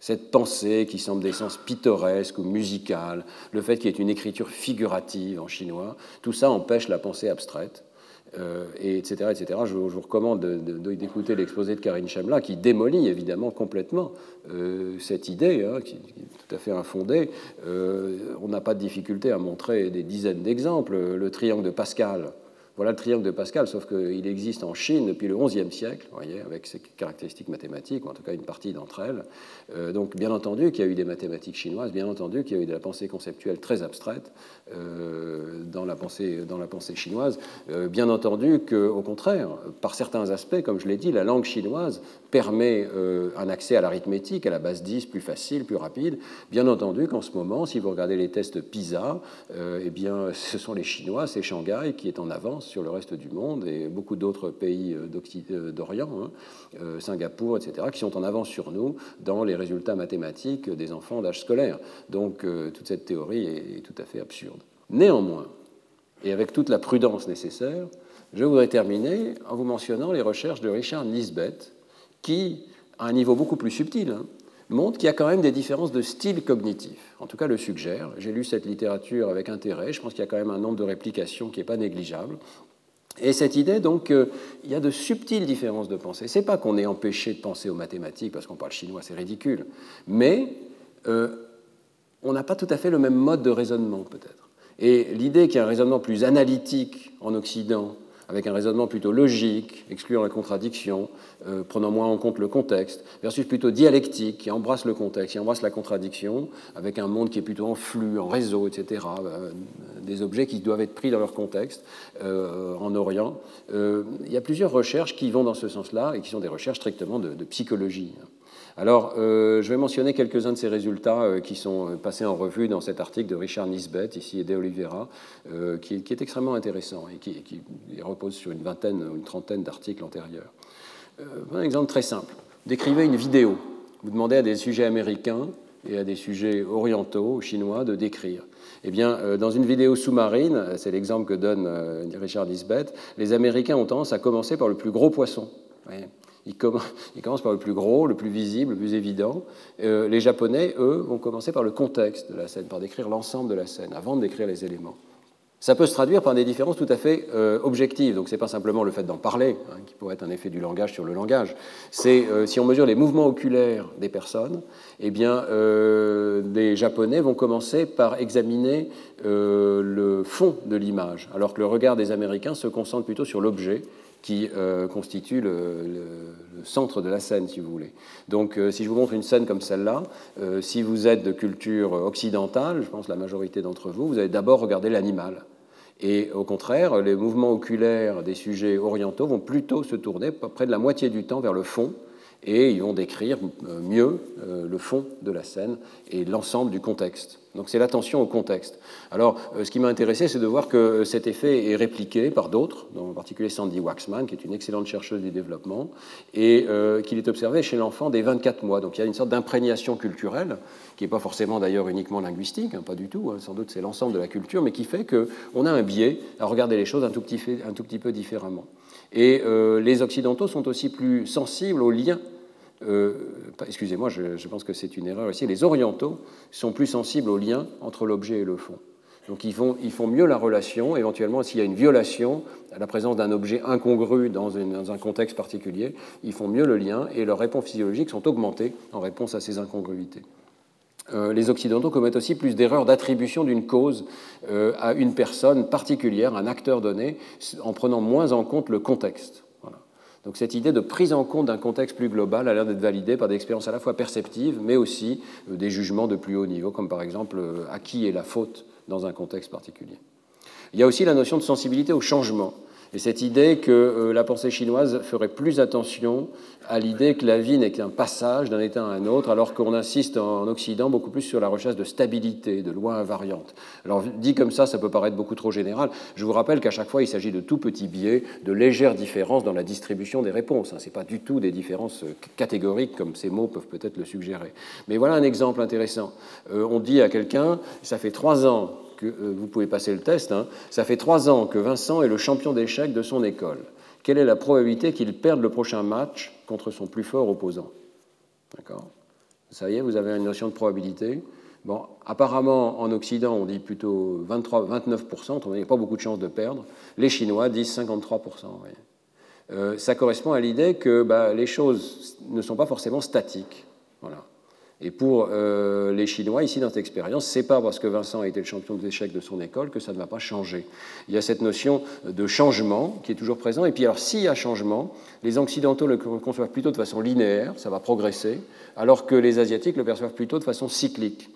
Cette pensée qui semble d'essence pittoresque ou musicale, le fait qu'il y ait une écriture figurative en chinois, tout ça empêche la pensée abstraite et etc.. Je, vous recommande d'écouter l'exposé de Karine Chamla, qui démolit évidemment complètement euh, cette idée, hein, qui, est tout à fait infondée. Euh, on n'a pas de difficulté à montrer des dizaines d'exemples. Le triangle de Pascal, voilà le triangle de Pascal, sauf qu'il existe en Chine depuis le XIe siècle, voyez, avec ses caractéristiques mathématiques, ou en tout cas une partie d'entre elles. Euh, donc, bien entendu qu'il y a eu des mathématiques chinoises, bien entendu qu'il y a eu de la pensée conceptuelle très abstraite euh, dans, la pensée, dans la pensée chinoise. Euh, bien entendu qu'au contraire, par certains aspects, comme je l'ai dit, la langue chinoise permet un accès à l'arithmétique, à la base 10, plus facile, plus rapide. Bien entendu qu'en ce moment, si vous regardez les tests PISA, eh bien, ce sont les Chinois, c'est Shanghai qui est en avance sur le reste du monde et beaucoup d'autres pays euh, euh, d'Orient, hein, euh, Singapour, etc., qui sont en avance sur nous dans les résultats mathématiques des enfants d'âge scolaire. Donc toute cette théorie est, tout à fait absurde. Néanmoins, et avec toute la prudence nécessaire, je voudrais terminer en vous mentionnant les recherches de Richard Nisbet, qui, à un niveau beaucoup plus subtil, hein, montre qu'il y a quand même des différences de style cognitif. En tout cas, le suggère. J'ai lu cette littérature avec intérêt. Je pense qu'il y a quand même un nombre de réplications qui n'est pas négligeable. Et cette idée, donc, euh, il y a de subtiles différences de pensée. C'est pas qu'on est empêché de penser aux mathématiques parce qu'on parle chinois, c'est ridicule. Mais euh, on n'a pas tout à fait le même mode de raisonnement, peut-être. Et l'idée qu'il y a un raisonnement plus analytique en Occident avec un raisonnement plutôt logique, excluant la contradiction, euh, prenant moins en compte le contexte, versus plutôt dialectique, qui embrasse le contexte, qui embrasse la contradiction, avec un monde qui est plutôt en flux, en réseau, etc., euh, des objets qui doivent être pris dans leur contexte euh, en Orient. il y a plusieurs recherches qui vont dans ce sens-là et qui sont des recherches strictement de, de psychologie. Alors, euh, je vais mentionner quelques-uns de ces résultats euh, qui sont euh, passés en revue dans cet article de Richard Nisbet, ici, et de Oliveira, qui, est extrêmement intéressant et qui, repose sur une vingtaine ou une trentaine d'articles antérieurs. un exemple très simple. Décrivez une vidéo. Vous demandez à des sujets américains et à des sujets orientaux, chinois, de décrire. Eh bien, dans une vidéo sous-marine, c'est l'exemple que donne Richard Nisbet, les Américains ont tendance à commencer par le plus gros poisson. Ils commencent par le plus gros, le plus visible, le plus évident. Euh, les Japonais, eux, vont commencer par le contexte de la scène, par décrire l'ensemble de la scène, avant de décrire les éléments. Ça peut se traduire par des différences tout à fait euh, objectives. Donc, ce n'est pas simplement le fait d'en parler, hein, qui pourrait être un effet du langage sur le langage. C'est euh, si on mesure les mouvements oculaires des personnes, eh bien, euh, les Japonais vont commencer par examiner le fond de l'image, alors que le regard des Américains se concentre plutôt sur l'objet qui constitue le, centre de la scène, si vous voulez. Donc, si je vous montre une scène comme celle-là, si vous êtes de culture occidentale, je pense la majorité d'entre vous, vous allez d'abord regarder l'animal. Et au contraire, les mouvements oculaires des sujets orientaux vont plutôt se tourner près de la moitié du temps vers le fond, et ils vont décrire euh, mieux euh, le fond de la scène et l'ensemble du contexte. Donc c'est l'attention au contexte. Alors euh, ce qui m'a intéressé, c'est de voir que cet effet est répliqué par d'autres, en particulier Sandy Waxman, qui est une excellente chercheuse du développement, et qu'il est observé chez l'enfant dès 24 mois. Donc il y a une sorte d'imprégnation culturelle, qui n'est pas forcément d'ailleurs uniquement linguistique, hein, pas du tout, hein, sans doute c'est l'ensemble de la culture, mais qui fait qu'on a un biais à regarder les choses un tout petit peu différemment. Et les Occidentaux sont aussi plus sensibles aux liens euh, excusez-moi, je, pense que c'est une erreur ici, les orientaux sont plus sensibles au lien entre l'objet et le fond. Donc ils font, mieux la relation, éventuellement s'il y a une violation, à la présence d'un objet incongru dans, dans, un contexte particulier, ils font mieux le lien et leurs réponses physiologiques sont augmentées en réponse à ces incongruités. Euh, les Occidentaux commettent aussi plus d'erreurs d'attribution d'une cause euh, à une personne particulière, un acteur donné, en prenant moins en compte le contexte. Donc cette idée de prise en compte d'un contexte plus global a l'air d'être validée par des expériences à la fois perceptives, mais aussi euh, des jugements de plus haut niveau, comme par exemple euh, à qui est la faute dans un contexte particulier. Il y a aussi la notion de sensibilité au changement. Et cette idée que euh, la pensée chinoise ferait plus attention à l'idée que la vie n'est qu'un passage d'un état à un autre, alors qu'on insiste en Occident beaucoup plus sur la recherche de stabilité, de lois invariantes. Alors dit comme ça, ça peut paraître beaucoup trop général. Je vous rappelle qu'à chaque fois, il s'agit de tout petits biais, de légères différences dans la distribution des réponses. Ce n'est pas du tout des différences euh, catégoriques comme ces mots peuvent peut-être le suggérer. Mais voilà un exemple intéressant. Euh, on dit à quelqu'un, ça fait trois ans que euh, vous pouvez passer le test, hein. ça fait trois ans que Vincent est le champion d'échecs de son école. Quelle est la probabilité qu'il perde le prochain match contre son plus fort opposant? D'accord Ça y est, vous avez une notion de probabilité. Bon, apparemment, en Occident, on dit plutôt 23, 29%, on n'a pas beaucoup de chances de perdre. Les Chinois disent 53%. Euh, ça correspond à l'idée que bah, les choses ne sont pas forcément statiques. Voilà. Et pour euh, les Chinois, ici dans cette expérience, c'est pas parce que Vincent a été le champion des échecs de son école que ça ne va pas changer. Il y a cette notion de changement qui est toujours présent. Et puis alors, s'il y a changement, les Occidentaux le conçoivent plutôt de façon linéaire, ça va progresser, alors que les Asiatiques le perçoivent plutôt de façon cyclique.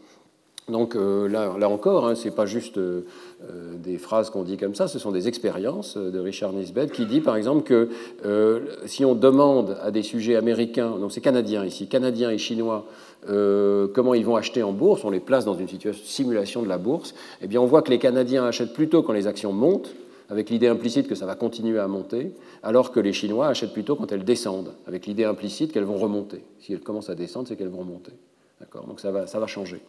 Donc euh, là, là, encore, hein, ce n'est pas juste euh, des phrases qu'on dit comme ça, ce sont des expériences de Richard Nisbet qui dit par exemple que si on demande à des sujets américains, donc c'est canadiens ici, canadiens et chinois, euh, comment ils vont acheter en bourse, on les place dans une situation, simulation de la bourse, eh bien on voit que les Canadiens achètent plutôt quand les actions montent, avec l'idée implicite que ça va continuer à monter, alors que les Chinois achètent plutôt quand elles descendent, avec l'idée implicite qu'elles vont remonter. Si elles commencent à descendre, c'est qu'elles vont remonter. Donc ça va, ça va changer.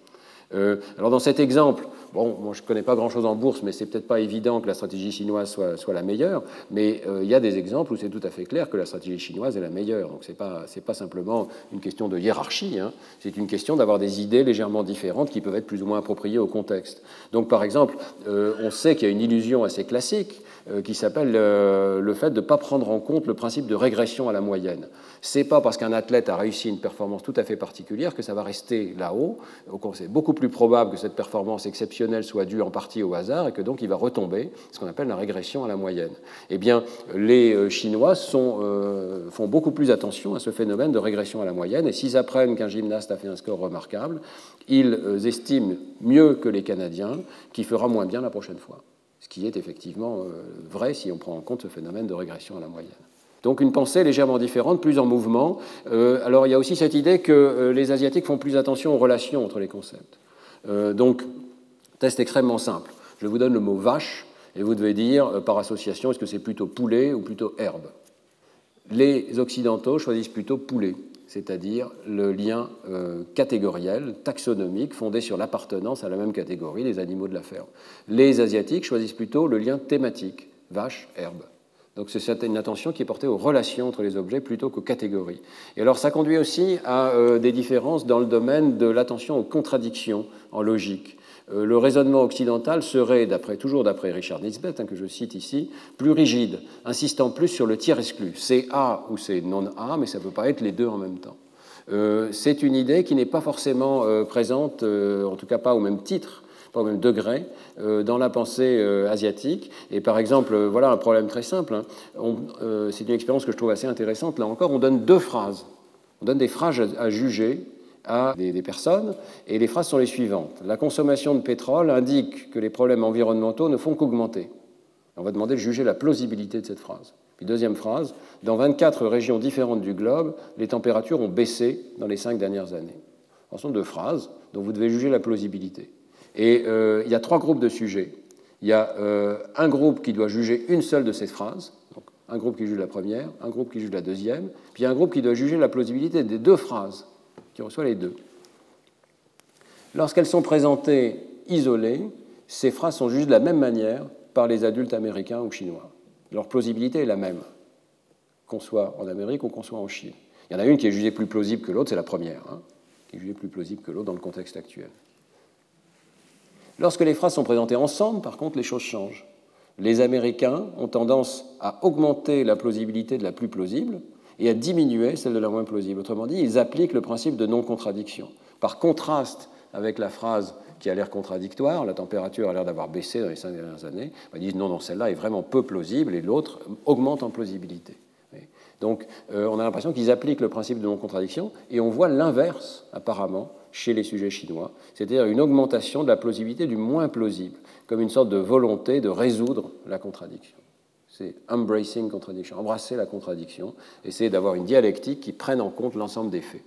Euh, alors dans cet exemple, bon, moi je ne connais pas grand-chose en bourse, mais c'est peut-être pas évident que la stratégie chinoise soit, la meilleure, mais euh, il y a des exemples où c'est tout à fait clair que la stratégie chinoise est la meilleure. Donc ce n'est pas, pas simplement une question de hiérarchie, hein. c'est une question d'avoir des idées légèrement différentes qui peuvent être plus ou moins appropriées au contexte. Donc par exemple, euh, on sait qu'il y a une illusion assez classique qui s'appelle le fait de ne pas prendre en compte le principe de régression à la moyenne. C'est pas parce qu'un athlète a réussi une performance tout à fait particulière que ça va rester là-haut. C'est beaucoup plus probable que cette performance exceptionnelle soit due en partie au hasard et que donc il va retomber, ce qu'on appelle la régression à la moyenne. Eh bien, les euh, Chinois euh, font beaucoup plus attention à ce phénomène de régression à la moyenne et s'ils apprennent qu'un gymnaste a fait un score remarquable, ils euh, estiment mieux que les Canadiens qu'il fera moins bien la prochaine fois. Ce qui est effectivement vrai si on prend en compte ce phénomène de régression à la moyenne. Donc une pensée légèrement différente, plus en mouvement. Euh, alors il y a aussi cette idée que euh, les Asiatiques font plus attention aux relations entre les concepts. Euh, donc, test extrêmement simple. Je vous donne le mot vache et vous devez dire par association est-ce que c'est plutôt poulet ou plutôt herbe? Les Occidentaux choisissent plutôt poulet, c'est-à-dire le lien catégoriel, taxonomique, fondé sur l'appartenance à la même catégorie des animaux de la ferme. Les Asiatiques choisissent plutôt le lien thématique, vache, herbe. Donc c'est une attention qui est portée aux relations entre les objets plutôt qu'aux catégories. Et alors ça conduit aussi à euh, des différences dans le domaine de l'attention aux contradictions en logique. euh, le raisonnement occidental serait, toujours d'après Richard Nisbet, hein, que je cite ici, plus rigide, insistant plus sur le tiers exclu. C'est A ou c'est non A, mais ça ne peut pas être les deux en même temps. Euh, c'est une idée qui n'est pas forcément présente, en tout cas pas au même titre, pas même degré, dans la pensée asiatique. Et par exemple, voilà un problème très simple. Hein. c'est une expérience que je trouve assez intéressante. Là encore, on donne deux phrases. On donne des phrases à juger à des, personnes, et les phrases sont les suivantes. La consommation de pétrole indique que les problèmes environnementaux ne font qu'augmenter. On va demander de juger la plausibilité de cette phrase. Puis deuxième phrase, dans 24 régions différentes du globe, les températures ont baissé dans les cinq dernières années. Ce sont deux phrases dont vous devez juger la plausibilité. Et euh, il y a trois groupes de sujets. Il y a euh, un groupe qui doit juger une seule de ces phrases, donc un groupe qui juge la première, un groupe qui juge la deuxième, puis un groupe qui doit juger la plausibilité des deux phrases qui reçoit les deux. Lorsqu'elles sont présentées isolées, ces phrases sont jugées de la même manière par les adultes américains ou chinois. Leur plausibilité est la même, qu'on soit en Amérique ou qu'on soit en Chine. Il y en a une qui est jugée plus plausible que l'autre, c'est la première, hein, qui est jugée plus plausible que l'autre dans le contexte actuel. Lorsque les phrases sont présentées ensemble, par contre, les choses changent. Les Américains ont tendance à augmenter la plausibilité de la plus plausible, et à diminuer celle de la moins plausible. Autrement dit, ils appliquent le principe de non-contradiction. Par contraste avec la phrase qui a l'air contradictoire, la température a l'air d'avoir baissé dans les cinq dernières années, ils disent non, non, celle-là est vraiment peu plausible et l'autre augmente en plausibilité. Donc euh, on a l'impression qu'ils appliquent le principe de non-contradiction et on voit l'inverse apparemment chez les sujets chinois, c'est-à-dire une augmentation de la plausibilité du moins plausible, comme une sorte de volonté de résoudre la contradiction c'est embracing contradiction, embrasser la contradiction, essayer d'avoir une dialectique qui prenne en compte l'ensemble des faits.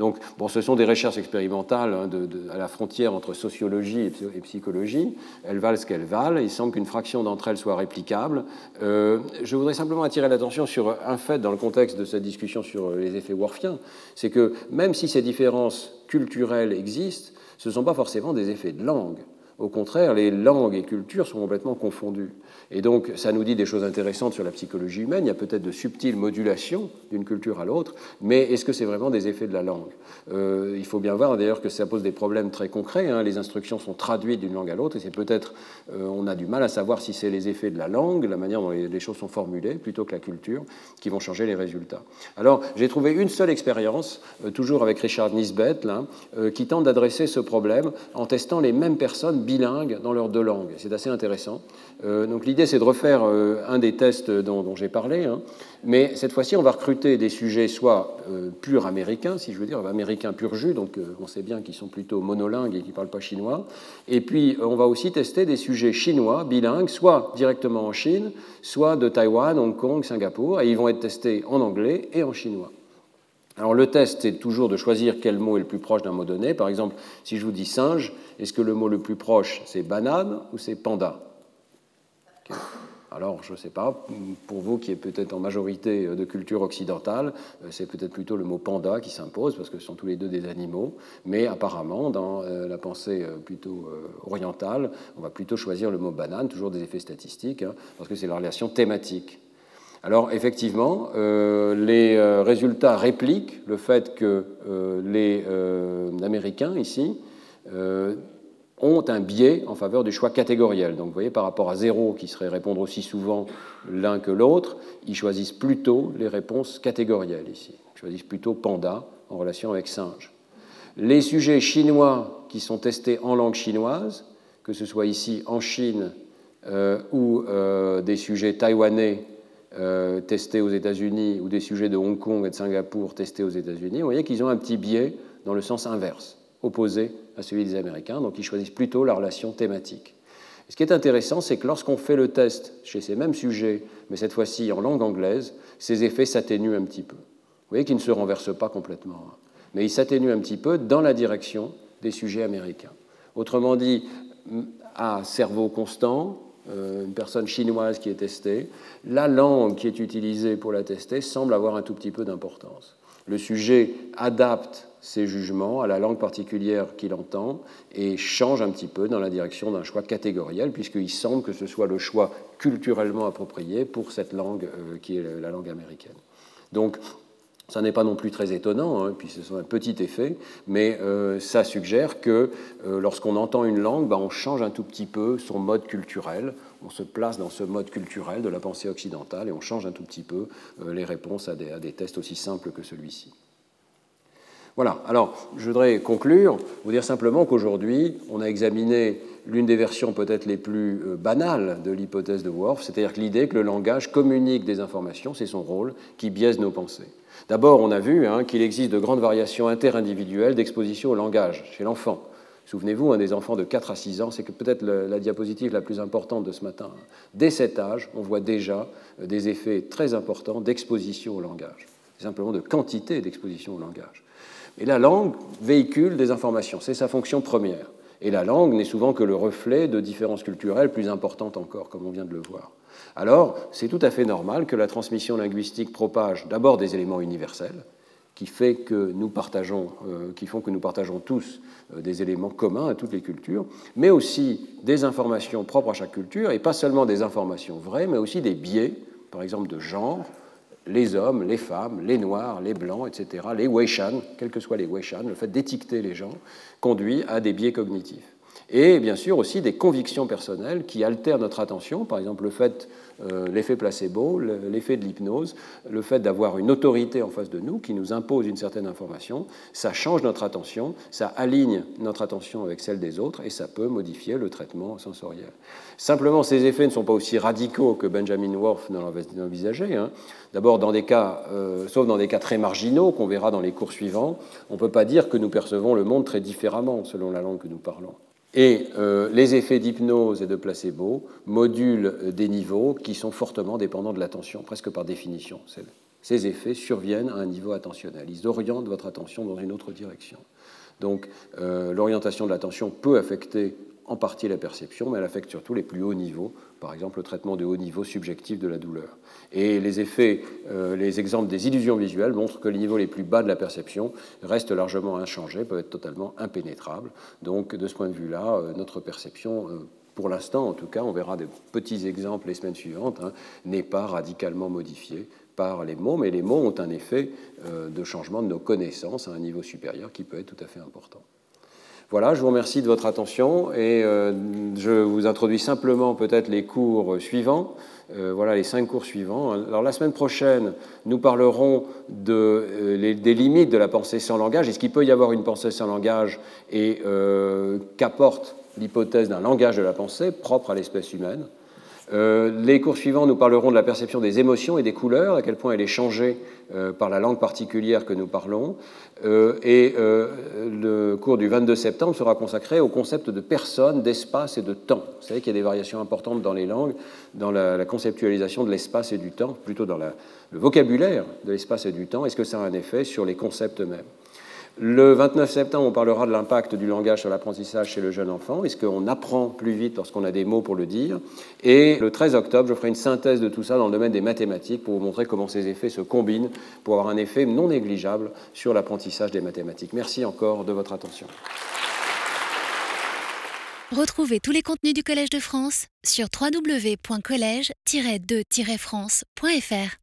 Donc, bon, ce sont des recherches expérimentales hein, à la frontière entre sociologie et, psychologie. Elles valent ce qu'elles valent. Il semble qu'une fraction d'entre elles soit réplicable. Euh, je voudrais simplement attirer l'attention sur un fait dans le contexte de cette discussion sur les effets worfiens. C'est que même si ces différences culturelles existent, ce ne sont pas forcément des effets de langue. Au contraire, les langues et cultures sont complètement confondues. Et donc, ça nous dit des choses intéressantes sur la psychologie humaine. Il y a peut-être de subtiles modulations d'une culture à l'autre, mais est-ce que c'est vraiment des effets de la langue? Euh, Il faut bien voir d'ailleurs que ça pose des problèmes très concrets. Hein. Les instructions sont traduites d'une langue à l'autre, et c'est peut-être, euh, on a du mal à savoir si c'est les effets de la langue, la manière dont les, choses sont formulées, plutôt que la culture, qui vont changer les résultats. Alors, j'ai trouvé une seule expérience, euh, toujours avec Richard Nisbet, là, qui tente d'adresser ce problème en testant les mêmes personnes bilingues dans leurs deux langues. C'est assez intéressant. donc l'idée c'est de refaire euh, un des tests dont, j'ai parlé, hein. mais cette fois-ci, on va recruter des sujets soit euh, purs américains, si je veux dire, américains pur jus, donc euh, on sait bien qu'ils sont plutôt monolingues et qu'ils ne parlent pas chinois, et puis on va aussi tester des sujets chinois, bilingues, soit directement en Chine, soit de Taïwan, Hong Kong, Singapour, et ils vont être testés en anglais et en chinois. Alors le test, c'est toujours de choisir quel mot est le plus proche d'un mot donné. Par exemple, si je vous dis singe, est-ce que le mot le plus proche, c'est banane ou c'est panda? Alors, je ne sais pas, pour vous qui êtes peut-être en majorité de culture occidentale, euh, c'est peut-être plutôt le mot panda qui s'impose, parce que ce sont tous les deux des animaux, mais apparemment, dans euh, la pensée euh, plutôt orientale, on va plutôt choisir le mot banane, toujours des effets statistiques, hein, parce que c'est la relation thématique. Alors, effectivement, les résultats répliquent le fait que les Américains, ici, ont un biais en faveur du choix catégoriel. Donc vous voyez, par rapport à zéro, qui serait répondre aussi souvent l'un que l'autre, ils choisissent plutôt les réponses catégorielles ici. Ils choisissent plutôt panda en relation avec singe. Les sujets chinois qui sont testés en langue chinoise, que ce soit ici en Chine euh, ou euh, des sujets taïwanais euh, testés aux États-Unis ou des sujets de Hong Kong et de Singapour testés aux États-Unis, vous voyez qu'ils ont un petit biais dans le sens inverse opposé à celui des Américains, donc ils choisissent plutôt la relation thématique. ce qui est intéressant, c'est que lorsqu'on fait le test chez ces mêmes sujets, mais cette fois-ci en langue anglaise, ces effets s'atténuent un petit peu. Vous voyez qu'ils ne se renversent pas complètement, hein. mais ils s'atténuent un petit peu dans la direction des sujets américains. Autrement dit, à cerveau constant, une personne chinoise qui est testée, la langue qui est utilisée pour la tester semble avoir un tout petit peu d'importance. Le sujet adapte ses jugements à la langue particulière qu'il entend et change un petit peu dans la direction d'un choix catégoriel, puisqu'il semble que ce soit le choix culturellement approprié pour cette langue euh, qui est la langue américaine. Donc, Ça n'est pas non plus très étonnant, hein, puis ce sont un petit effet, mais euh, ça suggère que euh, lorsqu'on entend une langue, bah, on change un tout petit peu son mode culturel, on se place dans ce mode culturel de la pensée occidentale et on change un tout petit peu euh, les réponses à des tests aussi simples que celui-ci. Voilà, alors je voudrais conclure, vous dire simplement qu'aujourd'hui, on a examiné l'une des versions peut-être les plus banales de l'hypothèse de Worf, c'est-à-dire que l'idée que le langage communique des informations, c'est son rôle, qui biaise nos pensées. D'abord, on a vu hein, qu'il existe de grandes variations interindividuelles d'exposition au langage chez l'enfant. Souvenez-vous, un des enfants de 4 à 6 ans, c'est peut-être la diapositive la plus importante de ce matin. Dès cet âge, on voit déjà euh, des effets très importants d'exposition au langage, simplement de quantité d'exposition au langage. Et la langue véhicule des informations, c'est sa fonction première. Et la langue n'est souvent que le reflet de différences culturelles plus importantes encore, comme on vient de le voir. Alors, c'est tout à fait normal que la transmission linguistique propage d'abord des éléments universels, qui, euh, font que nous partageons tous euh, des éléments communs à toutes les cultures, mais aussi des informations propres à chaque culture, et pas seulement des informations vraies, mais aussi des biais, par exemple de genre, les hommes, les femmes, les noirs, les blancs, etc., les Weishan, quels que soient les Weishan, le fait d'étiqueter les gens conduit à des biais cognitifs et bien sûr aussi des convictions personnelles qui altèrent notre attention, par exemple le fait, euh, l'effet placebo, l'effet de l'hypnose, le fait d'avoir une autorité en face de nous qui nous impose une certaine information, ça change notre attention, ça aligne notre attention avec celle des autres et ça peut modifier le traitement sensoriel. Simplement, ces effets ne sont pas aussi radicaux que Benjamin Worf l'envisageait. Hein. D'abord, euh, sauf dans des cas très marginaux qu'on verra dans les cours suivants, on ne peut pas dire que nous percevons le monde très différemment selon la langue que nous parlons. Et euh, les effets d'hypnose et de placebo modulent des niveaux qui sont fortement dépendants de l'attention, presque par définition. Ces effets surviennent à un niveau attentionnel. Ils orientent votre attention dans une autre direction. Donc euh, l'orientation de l'attention peut affecter en partie la perception, mais elle affecte surtout les plus hauts niveaux, par exemple le traitement de haut niveau subjectif de la douleur. Et les effets, euh, les exemples des illusions visuelles montrent que les niveaux les plus bas de la perception restent largement inchangés, peuvent être totalement impénétrables. Donc de ce point de vue-là, euh, notre perception, euh, pour l'instant en tout cas, on verra des petits exemples les semaines suivantes, hein, n'est pas radicalement modifiée par les mots, mais les mots ont un effet de changement de nos connaissances à un niveau supérieur qui peut être tout à fait important. Voilà, je vous remercie de votre attention et euh, je vous introduis simplement peut-être les cours suivants. Euh, voilà les cinq cours suivants. Alors la semaine prochaine, nous parlerons euh, des limites de la pensée sans langage. Est-ce qu'il peut y avoir une pensée sans langage et qu'apporte l'hypothèse d'un langage de la pensée propre à l'espèce humaine? Euh, les cours suivants, nous parlerons de la perception des émotions et des couleurs, à quel point elle est changée euh, par la langue particulière que nous parlons. Euh, et le cours du 22 septembre sera consacré au concept de personne, d'espace et de temps. Vous savez qu'il y a des variations importantes dans les langues, dans la, conceptualisation de l'espace et du temps, plutôt dans le vocabulaire de l'espace et du temps. Est-ce que ça a un effet sur les concepts eux-mêmes? Le 29 septembre, on parlera de l'impact du langage sur l'apprentissage chez le jeune enfant. Est-ce qu'on apprend plus vite lorsqu'on a des mots pour le dire Et le 13 octobre, je ferai une synthèse de tout ça dans le domaine des mathématiques pour vous montrer comment ces effets se combinent pour avoir un effet non négligeable sur l'apprentissage des mathématiques. Merci encore de votre attention. Retrouvez tous les contenus du Collège de France sur www.colège-2-france.fr.